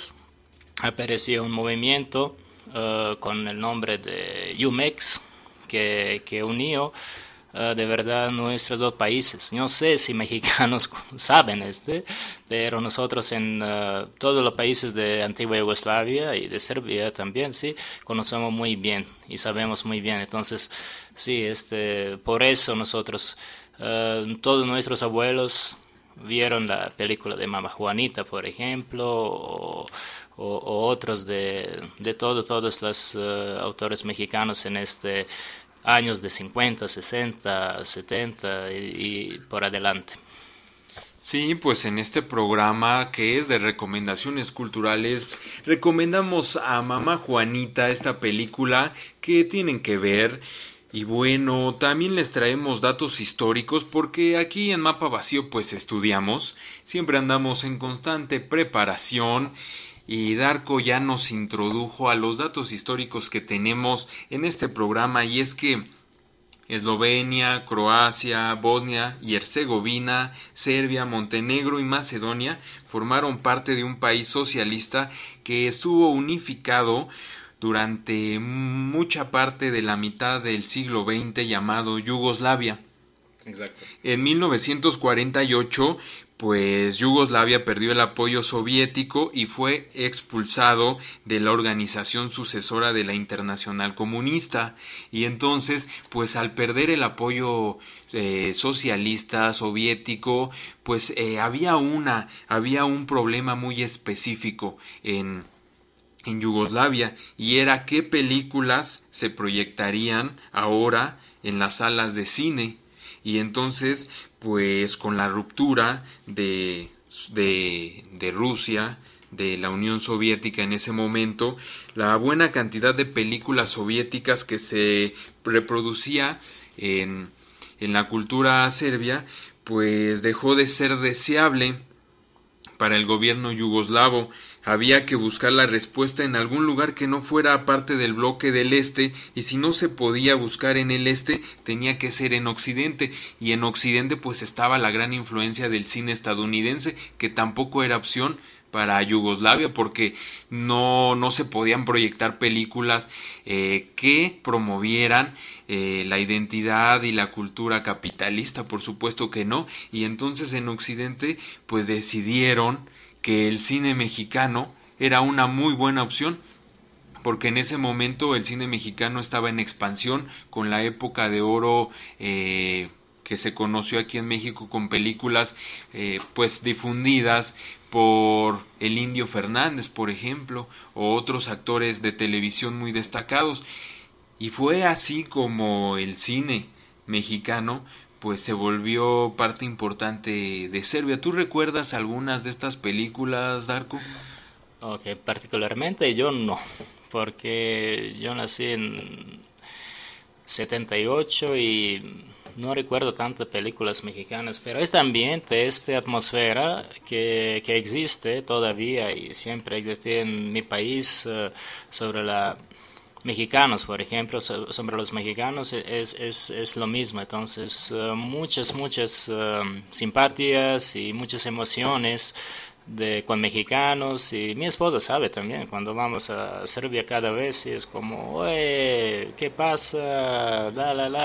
apareció un movimiento uh, con el nombre de UMEX que, que unió uh, de verdad nuestros dos países. No sé si <laughs> mexicanos saben este, pero nosotros en uh, todos los países de antigua Yugoslavia y de Serbia también, sí, conocemos muy bien y sabemos muy bien. Entonces, sí, este, por eso nosotros, todos nuestros abuelos, vieron la película de Mama Juanita, por ejemplo, o, otros de, de todo, todos los uh, autores mexicanos en este años de 50, 60, 70 y, y por adelante. Sí, pues en este programa que es de recomendaciones culturales, recomendamos a Mamá Juanita esta película que tienen que ver y bueno, también les traemos datos históricos porque aquí en Mapa Vacío pues estudiamos, siempre andamos en constante preparación y Darko ya nos introdujo a los datos históricos que tenemos en este programa y es que Eslovenia, Croacia, Bosnia y Herzegovina, Serbia, Montenegro y Macedonia formaron parte de un país socialista que estuvo unificado durante mucha parte de la mitad del siglo XX llamado Yugoslavia. Exacto. En 1948, pues Yugoslavia perdió el apoyo soviético y fue expulsado de la organización sucesora de la Internacional Comunista. Y entonces, pues al perder el apoyo eh, socialista soviético, pues eh, había una, había un problema muy específico en en Yugoslavia y era qué películas se proyectarían ahora en las salas de cine y entonces pues con la ruptura de, de, de Rusia de la Unión Soviética en ese momento, la buena cantidad de películas soviéticas que se reproducía en, en la cultura serbia, pues dejó de ser deseable para el gobierno yugoslavo. Había que buscar la respuesta en algún lugar que no fuera parte del bloque del este y si no se podía buscar en el este tenía que ser en occidente y en occidente pues estaba la gran influencia del cine estadounidense que tampoco era opción para Yugoslavia porque no, no se podían proyectar películas eh, que promovieran eh, la identidad y la cultura capitalista, por supuesto que no, y entonces en Occidente pues decidieron que el cine mexicano era una muy buena opción porque en ese momento el cine mexicano estaba en expansión con la época de oro eh, que se conoció aquí en México con películas eh, pues difundidas por el Indio Fernández, por ejemplo, o otros actores de televisión muy destacados. Y fue así como el cine mexicano pues se volvió parte importante de Serbia. ¿Tú recuerdas algunas de estas películas, Darko? Ok, particularmente yo no, porque yo nací en 78 y no recuerdo tantas películas mexicanas, pero este ambiente, esta atmósfera que, que existe todavía y siempre existe en mi país uh, sobre la mexicanos, por ejemplo, sobre los mexicanos es, es, es lo mismo. Entonces, uh, muchas, muchas uh, simpatías y muchas emociones de, con mexicanos y mi esposa sabe también, cuando vamos a Serbia cada vez es como, oye, ¿qué pasa?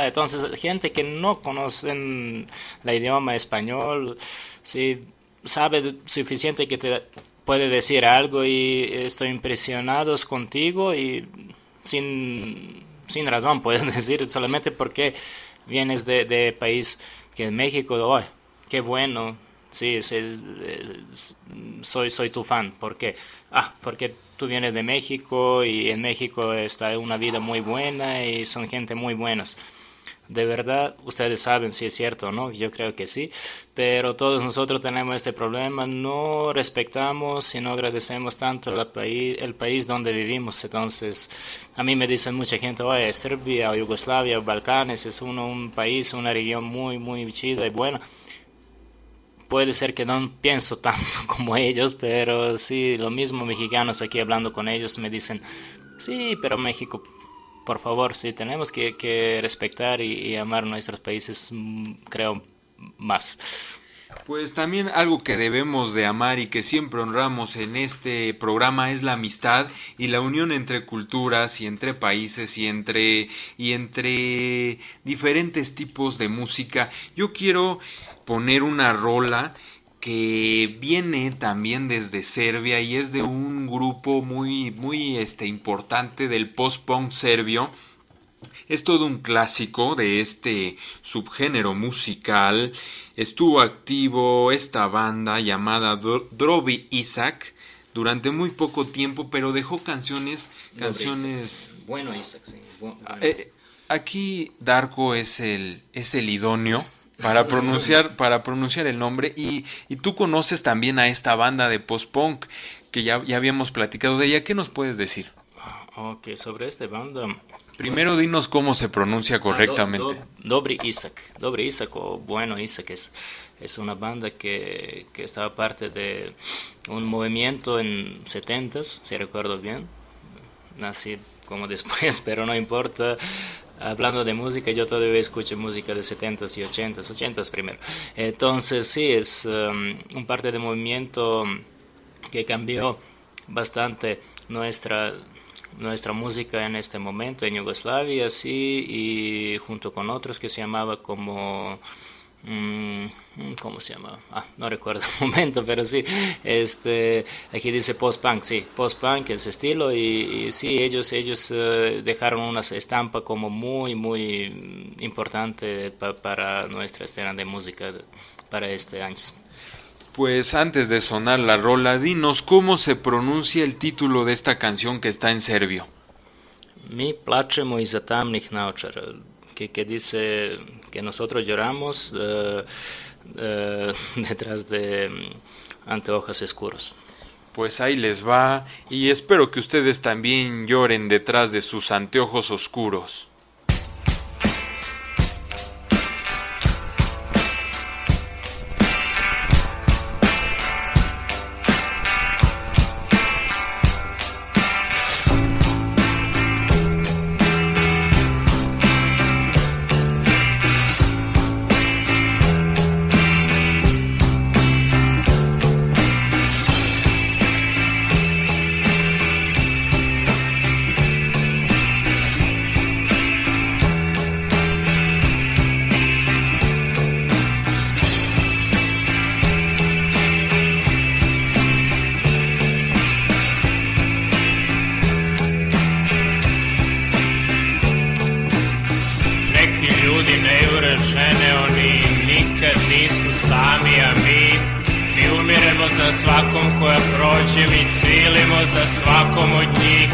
Entonces, gente que no conocen la idioma español, sí, sabe suficiente que te puede decir algo y estoy impresionados contigo y sin, sin razón pueden <laughs> decir, solamente porque vienes de, de país que es México, oh, qué bueno, sí, soy, soy tu fan, ¿por qué? Ah, porque tú vienes de México y en México está una vida muy buena y son gente muy buenas de verdad ustedes saben si es cierto o no, yo creo que sí, pero todos nosotros tenemos este problema, no respetamos y no agradecemos tanto el país, el país donde vivimos, entonces a mí me dicen mucha gente, oye, Serbia Yugoslavia Balcanes es uno, un país, una región muy, muy chida y buena. Puede ser que no pienso tanto <laughs> como ellos, pero sí, lo mismo mexicanos aquí hablando con ellos me dicen, sí, pero México por favor, sí, tenemos que, respetar y, y, amar nuestros países, mm, creo, más. Pues también algo que debemos de amar y que siempre honramos en este programa es la amistad y la unión entre culturas y entre países y entre y entre diferentes tipos de música. Yo quiero poner una rola que viene también desde Serbia y es de un grupo muy muy este importante del post-punk serbio. Es todo un clásico de este subgénero musical. Estuvo activo esta banda llamada Drobi Isaac durante muy poco tiempo, pero dejó canciones canciones bueno Isaac, sí. Bueno, eh, aquí Darko es el es el idóneo para pronunciar, para pronunciar el nombre. Y, y tú conoces también a esta banda de post-punk que ya, ya habíamos platicado de ella. ¿Qué nos puedes decir? Ok, sobre esta banda. Primero dinos cómo se pronuncia correctamente. Do, do, Dobri Isaac. Dobri Isaac o Bueno Isaac es, es una banda que, que estaba parte de un movimiento en 70s, si recuerdo bien. Nací como <laughs> después, pero no importa hablando de música, yo todavía escucho música de 70s y 80s, 80s primero. Entonces, sí, es um, un parte de movimiento que cambió bastante nuestra nuestra música en este momento en Yugoslavia, sí, y junto con otros que se llamaba como ¿Cómo se llama? Ah, no recuerdo el <laughs> momento, pero sí. Este, aquí dice post-punk, sí, post-punk, ese estilo. Y, y, sí, ellos, ellos uh, dejaron una estampa como muy, muy importante pa para nuestra escena de música para este año. Pues antes de sonar la rola, dinos cómo se pronuncia el título de esta canción que está en serbio. Mi plačemo iza tamnih naočara que, que dice que nosotros lloramos uh, uh, <laughs> detrás de um, anteojos oscuros. Pues ahí les va y espero que ustedes también lloren detrás de sus anteojos oscuros.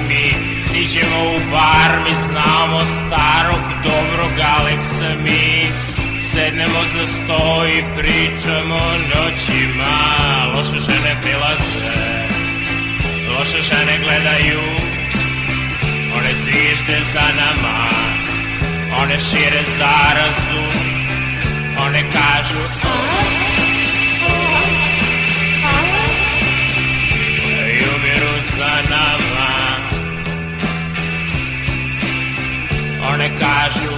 Mi. Siđemo u bar, mi znamo starog dobrog Aleksa mi. Sednemo za sto i pričamo noćima. Loše žene prilaze, loše žene gledaju. One zvižde za nama, one šire zarazu. One kažu Manama on a casual.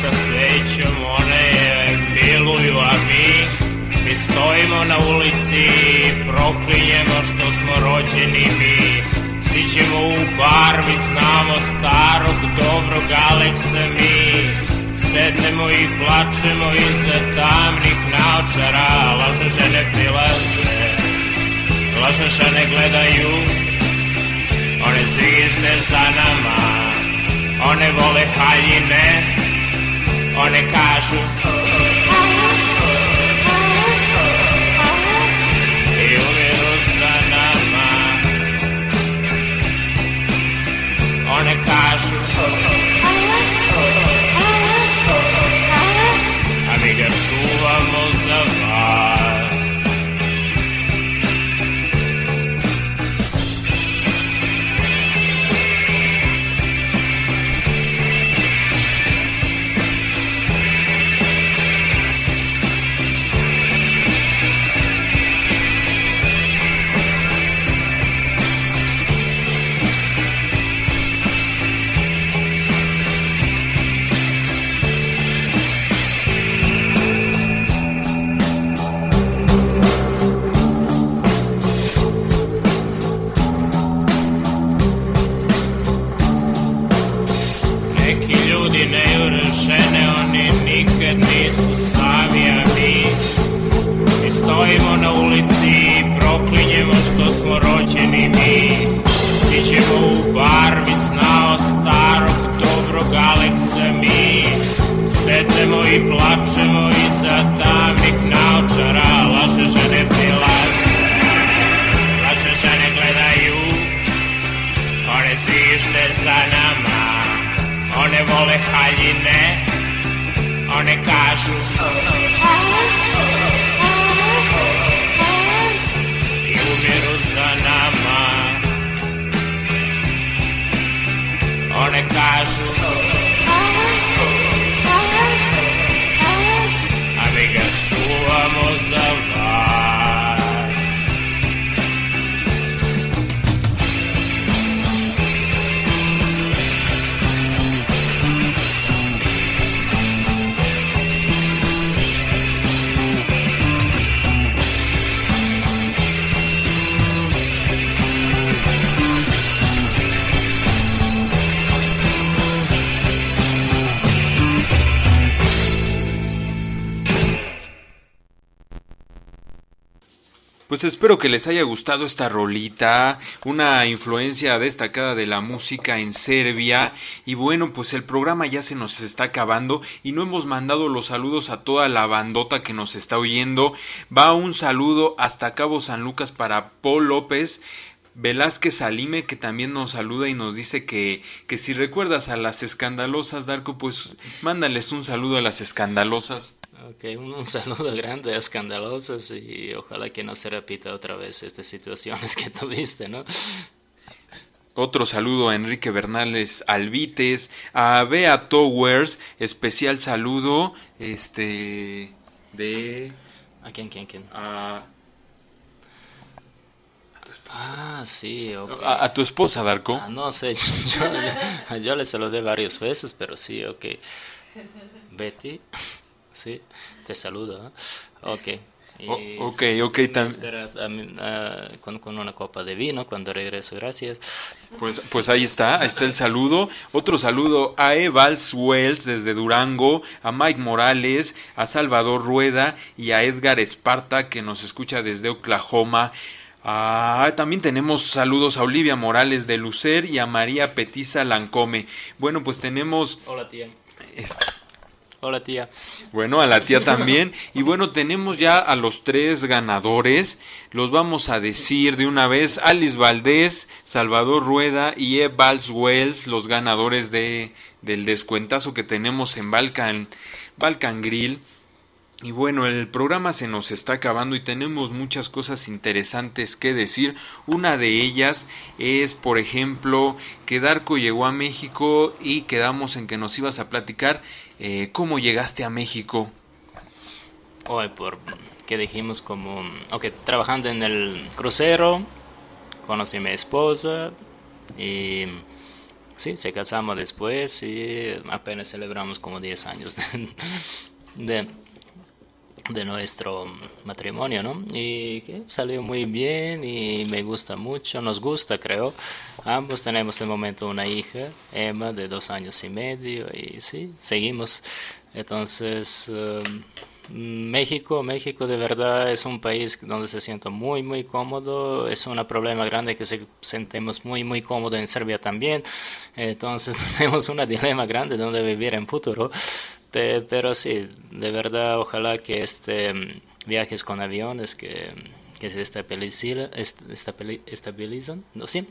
Sa svećom, one je miluju, a mi, mi stojimo na ulici proklinjemo što smo rođeni mi. Siđemo u bar, mi znamo starog, dobrog Aleksa mi. Sednemo i plačemo iza tamnih naočara, lažne žene prilaze, lažne žene gledaju, one zvižde za nama. One vole haljine, one kažu I umiru za nama One kažu A Just espero que les haya gustado esta rolita, una influencia destacada de la música en Serbia. Y bueno, pues el programa ya se nos está acabando y no hemos mandado los saludos a toda la bandota que nos está oyendo. Va un saludo hasta Cabo San Lucas para Paul López. Velázquez Salime que también nos saluda y nos dice que, que si recuerdas a las escandalosas, Darko, pues mándales un saludo a las escandalosas. Ok, un, <laughs> saludo grande a Escandalosos y ojalá que no se repita otra vez estas situaciones que tuviste, ¿no? Otro saludo a Enrique Bernales Alvites, a Bea Towers, especial saludo, este, de, ¿A quién, quién, quién? a, Ah, sí, ok. a, a tu esposa, Darko. Ah, no sé, <laughs> yo, yo, yo le saludé varias veces, pero sí, ok. Betty, sí, te saludo. ¿eh? Ok. Y O- ok, ok, me tam- espera a mí, ah, con, con una copa de vino cuando regreso, gracias. Pues, pues ahí está, ahí está el saludo. Otro saludo a Evals Wells desde Durango, a Mike Morales, a Salvador Rueda y a Edgar Esparta que nos escucha desde Oklahoma. Ah, también tenemos saludos a Olivia Morales de Lucer y a María Petiza Lancome. Bueno, pues tenemos... Hola tía. este, Hola tía. Bueno, a la tía también. Y bueno, tenemos ya a los tres ganadores. Los vamos a decir de una vez. Alice Valdés, Salvador Rueda y Evals Wells, los ganadores de, del descuentazo que tenemos en Balkan Grill. Y bueno, el programa se nos está acabando y tenemos muchas cosas interesantes que decir. Una de ellas es, por ejemplo, que Darko llegó a México y quedamos en que nos ibas a platicar eh, cómo llegaste a México. Hoy por que dijimos como, ok, trabajando en el crucero, conocí a mi esposa y sí, se casamos después y apenas celebramos como 10 años de, de nuestro matrimonio, ¿no? Y que salió muy bien y me gusta mucho, nos gusta creo. Ambos tenemos de momento una hija, Emma, de dos años y medio y sí, seguimos. Entonces... um, México, México de verdad es un país donde se siento muy, muy cómodo. Es un problema grande que se sentimos muy, muy cómodo en Serbia también. Entonces <laughs> tenemos un dilema grande donde vivir en futuro. Pe- pero sí, de verdad, ojalá que este mm, viajes con aviones que, que se estabilizan, est- estabili- estabilizan, ¿no? Sí,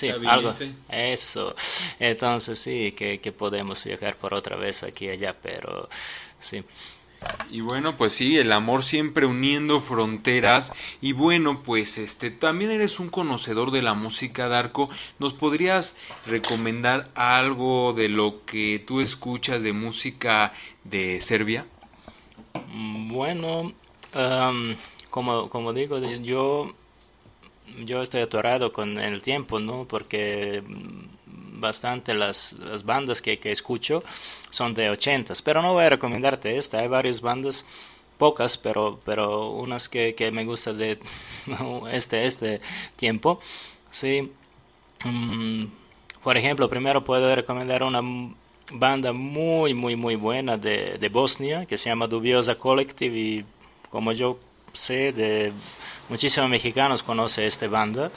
Sí, algo. Eso. Entonces sí, que, que podemos viajar por otra vez aquí y allá, pero sí. Y bueno, pues sí, el amor siempre uniendo fronteras. Y bueno, pues este, también eres un conocedor de la música, Darko. ¿Nos podrías recomendar algo de lo que tú escuchas de música de Serbia? Mm, Bueno, como, como digo, yo, yo estoy atorado con el tiempo, ¿no? Porque bastante las, las bandas que, que escucho son de ochentas, pero no voy a recomendarte esta, hay varias bandas, pocas, pero, pero unas que, que me gusta de <laughs> este, este tiempo, sí. Mm, por ejemplo, primero puedo recomendar una banda muy, muy, muy buena de, de Bosnia que se llama Dubiosa Collective y como yo sé, de muchísimos mexicanos conoce esta banda.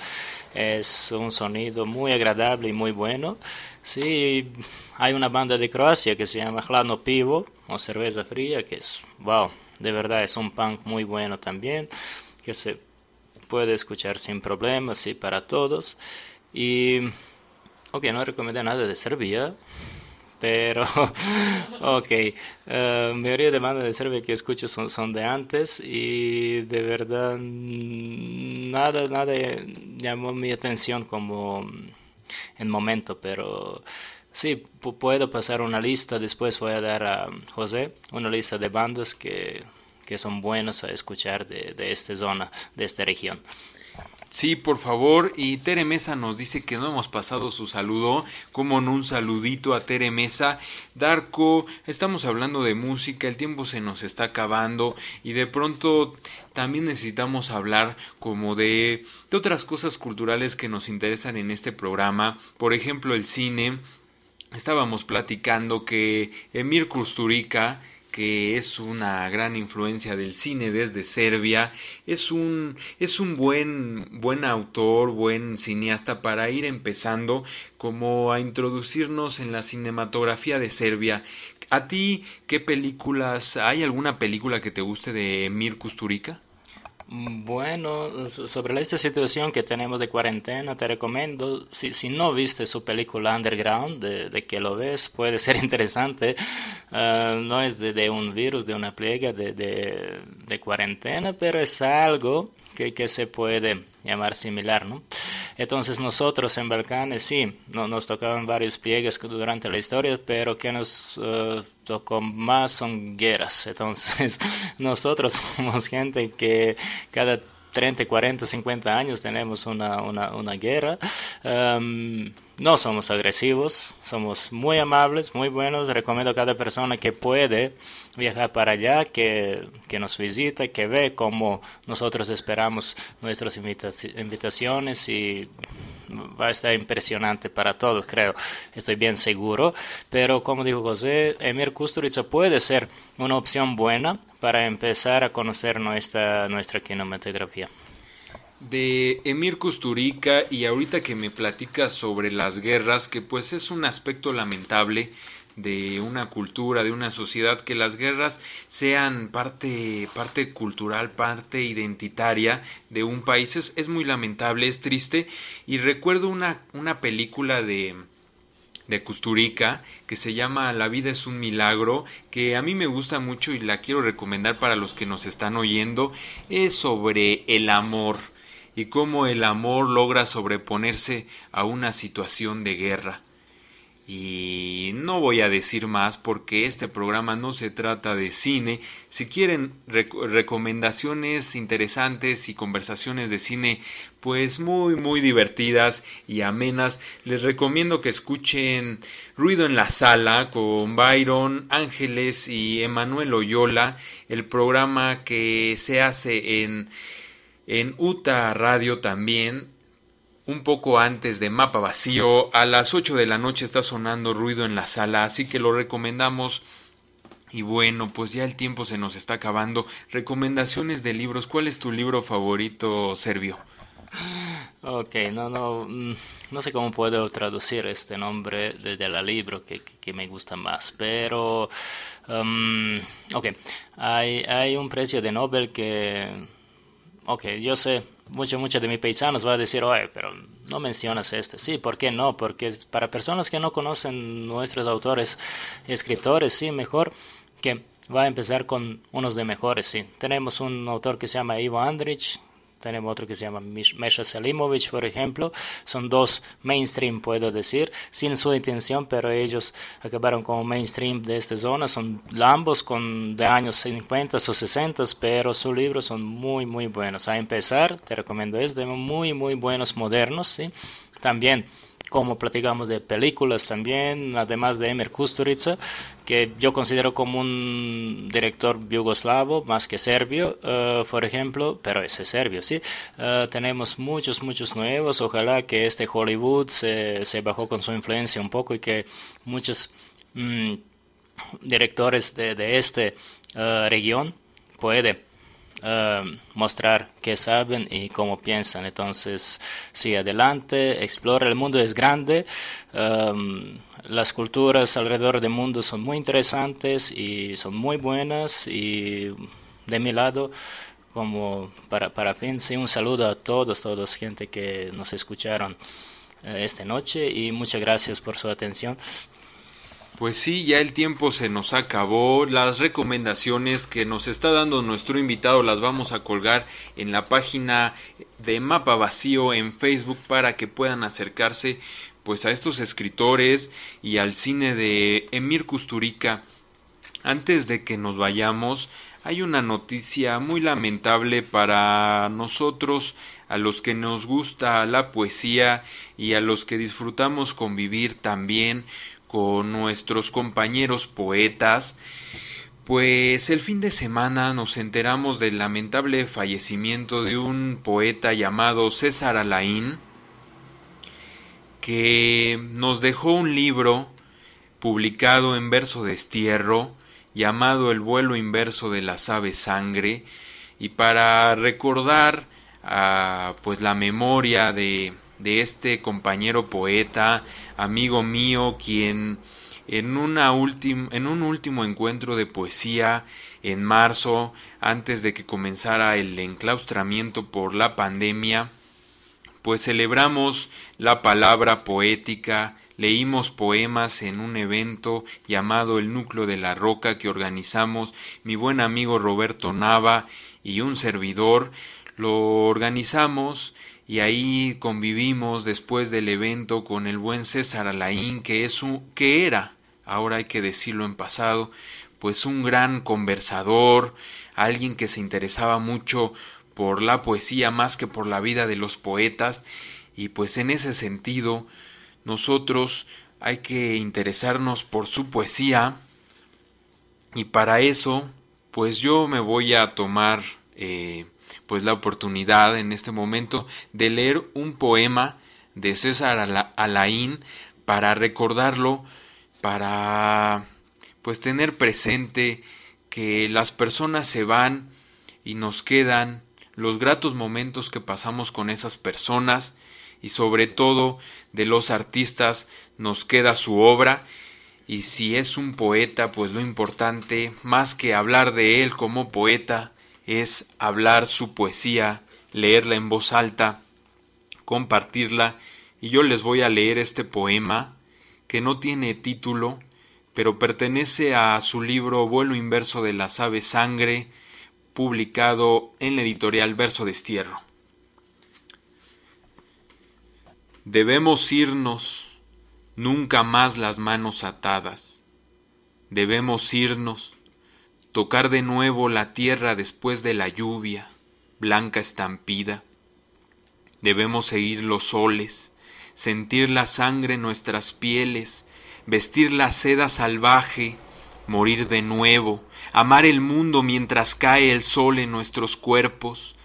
Es un sonido muy agradable y muy bueno. Sí, hay una banda de Croacia que se llama Hladno Pivo o Cerveza Fría que es, wow, de verdad es un punk muy bueno también que se puede escuchar sin problemas y para todos. Y, ok, no recomendé nada de Serbia, pero, <laughs> ok, eh, mayoría de bandas de Serbia que escucho son, son de antes y de verdad mm, nada, nada llamó mi atención como en momento, pero sí, pu- puedo pasar una lista, después voy a dar a José una lista de bandas que, que son buenas a escuchar de, de esta zona, de esta región. Sí, por favor. Y Tere Mesa nos dice que no hemos pasado su saludo. Como no un saludito a Tere Mesa. Darko, estamos hablando de música, el tiempo se nos está acabando y de pronto también necesitamos hablar como de, de otras cosas culturales que nos interesan en este programa. Por ejemplo, el cine. Estábamos platicando que Emir Kusturica que es una gran influencia del cine desde Serbia, es un, es un buen, buen autor, buen cineasta para ir empezando como a introducirnos en la cinematografía de Serbia. ¿A ti qué películas, hay alguna película que te guste de Emir Kusturica? Bueno, so- sobre esta situación que tenemos de cuarentena, te recomiendo, si, si no viste su película Underground, de, de que lo ves, puede ser <laughs> interesante. Ah, no es de, de un virus, de una de, de, de cuarentena, pero es algo que, se puede llamar similar, ¿no? Entonces nosotros en Balcanes sí, no, nos tocaban varios pliegues durante la historia, pero que nos eh, tocó más son guerras. Entonces <laughs> nosotros <laughs> somos gente que cada 30, 40, 50 años tenemos una, una, una guerra. Um, no somos agresivos, somos muy amables, muy buenos. Recomiendo a cada persona que puede viajar para allá, que, que nos visite, que ve cómo nosotros esperamos nuestras invitaciones y va a estar impresionante para todos, creo. Estoy bien seguro. Pero como dijo José, Emir Kusturica puede ser una opción buena para empezar a conocer nuestra, nuestra kinematografía de Emir Kusturica y ahorita que me platicas sobre las guerras, que pues es un aspecto lamentable de una cultura, de una sociedad, que las guerras sean parte, parte cultural, parte identitaria de un país, es, es muy lamentable, es triste. Y recuerdo una, una película de, de Kusturica que se llama La vida es un milagro, que a mí me gusta mucho y la quiero recomendar para los que nos están oyendo, es sobre el amor y cómo el amor logra sobreponerse a una situación de guerra. Y no voy a decir más porque este programa no se trata de cine. Si quieren recomendaciones interesantes y conversaciones de cine, pues muy muy divertidas y amenas, les recomiendo que escuchen Ruido en la Sala con Byron Ángeles y Emanuel Oyola, el programa que se hace en en UTA Radio también, un poco antes de Mapa Vacío, a las 8 de la noche está sonando ruido en la sala, así que lo recomendamos. Y bueno, pues ya el tiempo se nos está acabando. Recomendaciones de libros. ¿Cuál es tu libro favorito, Servio? Ok, no, no, mm, no sé cómo puedo traducir este nombre de, la libro que, que, me gusta más, pero, um, ok, hay, hay un precio de Nobel que ok, yo sé, muchos muchos de mis paisanos van a decir, oye, pero no mencionas este. Sí, ¿por qué no? Porque para personas que no conocen nuestros autores, escritores, sí, mejor que va a empezar con unos de mejores, sí. Tenemos un autor que se llama Ivo Andrich, tenemos otro que se llama Mesha Selimovic, por ejemplo. Son dos mainstream, puedo decir, sin su intención, pero ellos acabaron como mainstream de esta zona. Son ambos con de años 50 o 60, pero sus libros son muy, muy buenos. A empezar, te recomiendo es de muy, muy buenos modernos, ¿sí? También como platicamos de películas también, además de Emir Kusturica, que yo considero como un director yugoslavo más que serbio, eh, por ejemplo, pero ese es serbio, sí. Eh, tenemos muchos, muchos nuevos. Ojalá que este Hollywood se, se bajó con su influencia un poco y que muchos mm, directores de, de esta eh, región pueden Em, mostrar qué saben y cómo piensan. Entonces, sí, adelante, explora. El mundo es grande. Em, las culturas alrededor del mundo son muy interesantes y son muy buenas. Y de mi lado, como para, para fin, sí, un saludo a todos, todos, gente que nos escucharon eh, esta noche y muchas gracias por su atención. Pues sí, ya el tiempo se nos acabó. Las recomendaciones que nos está dando nuestro invitado las vamos a colgar en la página de Mapa Vacío en Facebook para que puedan acercarse pues a estos escritores y al cine de Emir Kusturica. Antes de que nos vayamos, hay una noticia muy lamentable para nosotros, a los que nos gusta la poesía y a los que disfrutamos convivir también con nuestros compañeros poetas, pues el fin de semana nos enteramos del lamentable fallecimiento de un poeta llamado César Alain, que nos dejó un libro publicado en verso de estierro llamado El vuelo inverso de la sabe sangre y para recordar a, pues la memoria de de este compañero poeta, amigo mío, quien en, una en un último encuentro de poesía en marzo, antes de que comenzara el enclaustramiento por la pandemia, pues celebramos la palabra poética, leímos poemas en un evento llamado El Núcleo de la Roca que organizamos mi buen amigo Roberto Nava y un servidor, lo organizamos y ahí convivimos después del evento con el buen César Alain, que es un, que era, ahora hay que decirlo en pasado, pues un gran conversador, alguien que se interesaba mucho por la poesía más que por la vida de los poetas, y pues en ese sentido nosotros hay que interesarnos por su poesía. Y para eso pues yo me voy a tomar eh, pues la oportunidad en este momento de leer un poema de César Alain para recordarlo, para pues tener presente que las personas se van y nos quedan los gratos momentos que pasamos con esas personas y sobre todo de los artistas nos queda su obra. Y si es un poeta pues lo importante más que hablar de él como poeta es hablar su poesía, leerla en voz alta, compartirla y yo les voy a leer este poema que no tiene título pero pertenece a su libro Vuelo inverso de las aves sangre publicado en la editorial Verso Destierro. Debemos irnos, nunca más las manos atadas. Debemos irnos, tocar de nuevo la tierra después de la lluvia, blanca estampida. Debemos seguir los soles, sentir la sangre en nuestras pieles, vestir la seda salvaje, morir de nuevo, amar el mundo mientras cae el sol en nuestros cuerpos,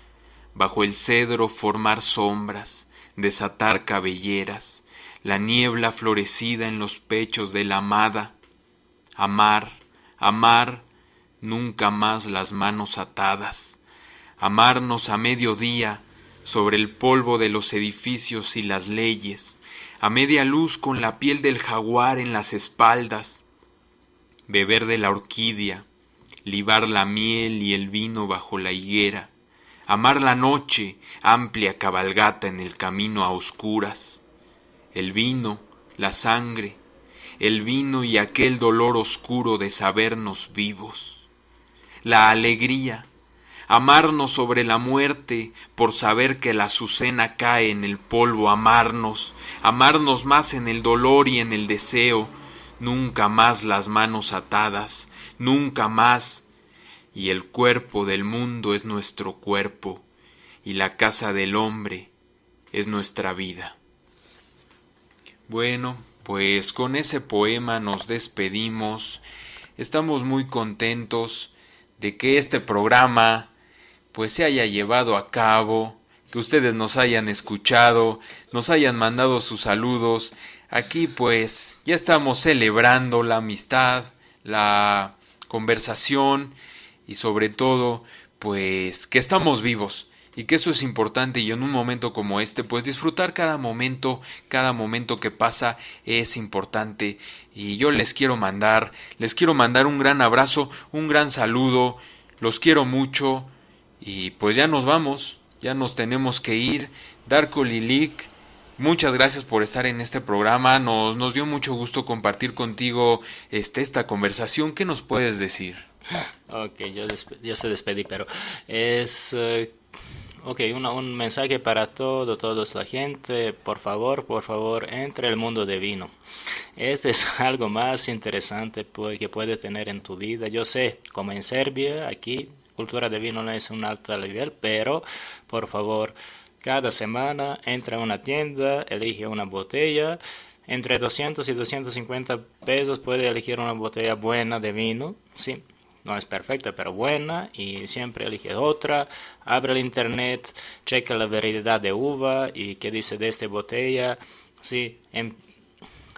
bajo el cedro formar sombras, desatar cabelleras, la niebla florecida en los pechos de la amada, amar, amar, nunca más las manos atadas, amarnos a mediodía sobre el polvo de los edificios y las leyes, a media luz con la piel del jaguar en las espaldas, beber de la orquídea, libar la miel y el vino bajo la higuera, amar la noche, amplia cabalgata en el camino a oscuras, el vino, la sangre, el vino y aquel dolor oscuro de sabernos vivos, la alegría, amarnos sobre la muerte por saber que la azucena cae en el polvo, amarnos, amarnos más en el dolor y en el deseo, nunca más las manos atadas, nunca más, y el cuerpo del mundo es nuestro cuerpo, y la casa del hombre es nuestra vida. Bueno, pues con ese poema nos despedimos. Estamos muy contentos de que este programa pues se haya llevado a cabo, que ustedes nos hayan escuchado, nos hayan mandado sus saludos. Aquí pues ya estamos celebrando la amistad, la conversación y sobre todo pues que estamos vivos y que eso es importante y en un momento como este pues disfrutar cada momento, cada momento que pasa es importante y yo les quiero mandar, les quiero mandar un gran abrazo, un gran saludo, los quiero mucho, y pues ya nos vamos, ya nos tenemos que ir. Darko Lilik, muchas gracias por estar en este programa. Nos, nos dio mucho gusto compartir contigo este, esta conversación. ¿Qué nos puedes decir? Ok, yo, yo se despedí, pero es... Eh, ok, un mensaje para todo, todos la gente. Por favor, por favor, entre el mundo de vino. Este es <laughs> algo más interesante que puede tener en tu vida. Yo sé, como en Serbia, aquí cultura de vino no es un alto nivel, pero por favor, cada semana entra a una tienda, elige una botella, entre 200 y 250 pesos puede elegir una botella buena de vino, sí, no es perfecta, pero buena, y siempre elige otra, abre el internet, checa la veridad de uva y qué dice de esta botella, sí,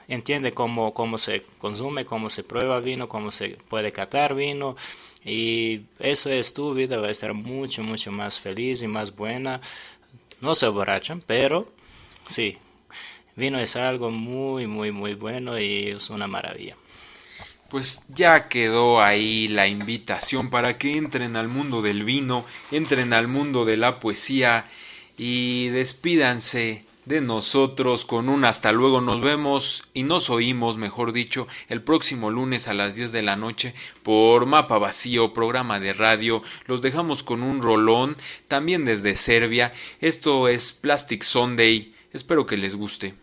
entiende cómo, cómo se consume, cómo se prueba vino, cómo se puede catar vino, y eso es tu vida, va a estar mucho, mucho más feliz y más buena. No se borrachan, pero sí, vino es algo muy, muy, muy bueno y es una maravilla. Pues ya quedó ahí la invitación para que entren al mundo del vino, entren al mundo de la poesía y despídanse de nosotros con un hasta luego. Nos vemos y nos oímos, mejor dicho, el próximo lunes a las 10 de la noche por Mapa Vacío, programa de radio. Los dejamos con un rolón, también desde Serbia. Esto es Plastic Sunday. Espero que les guste.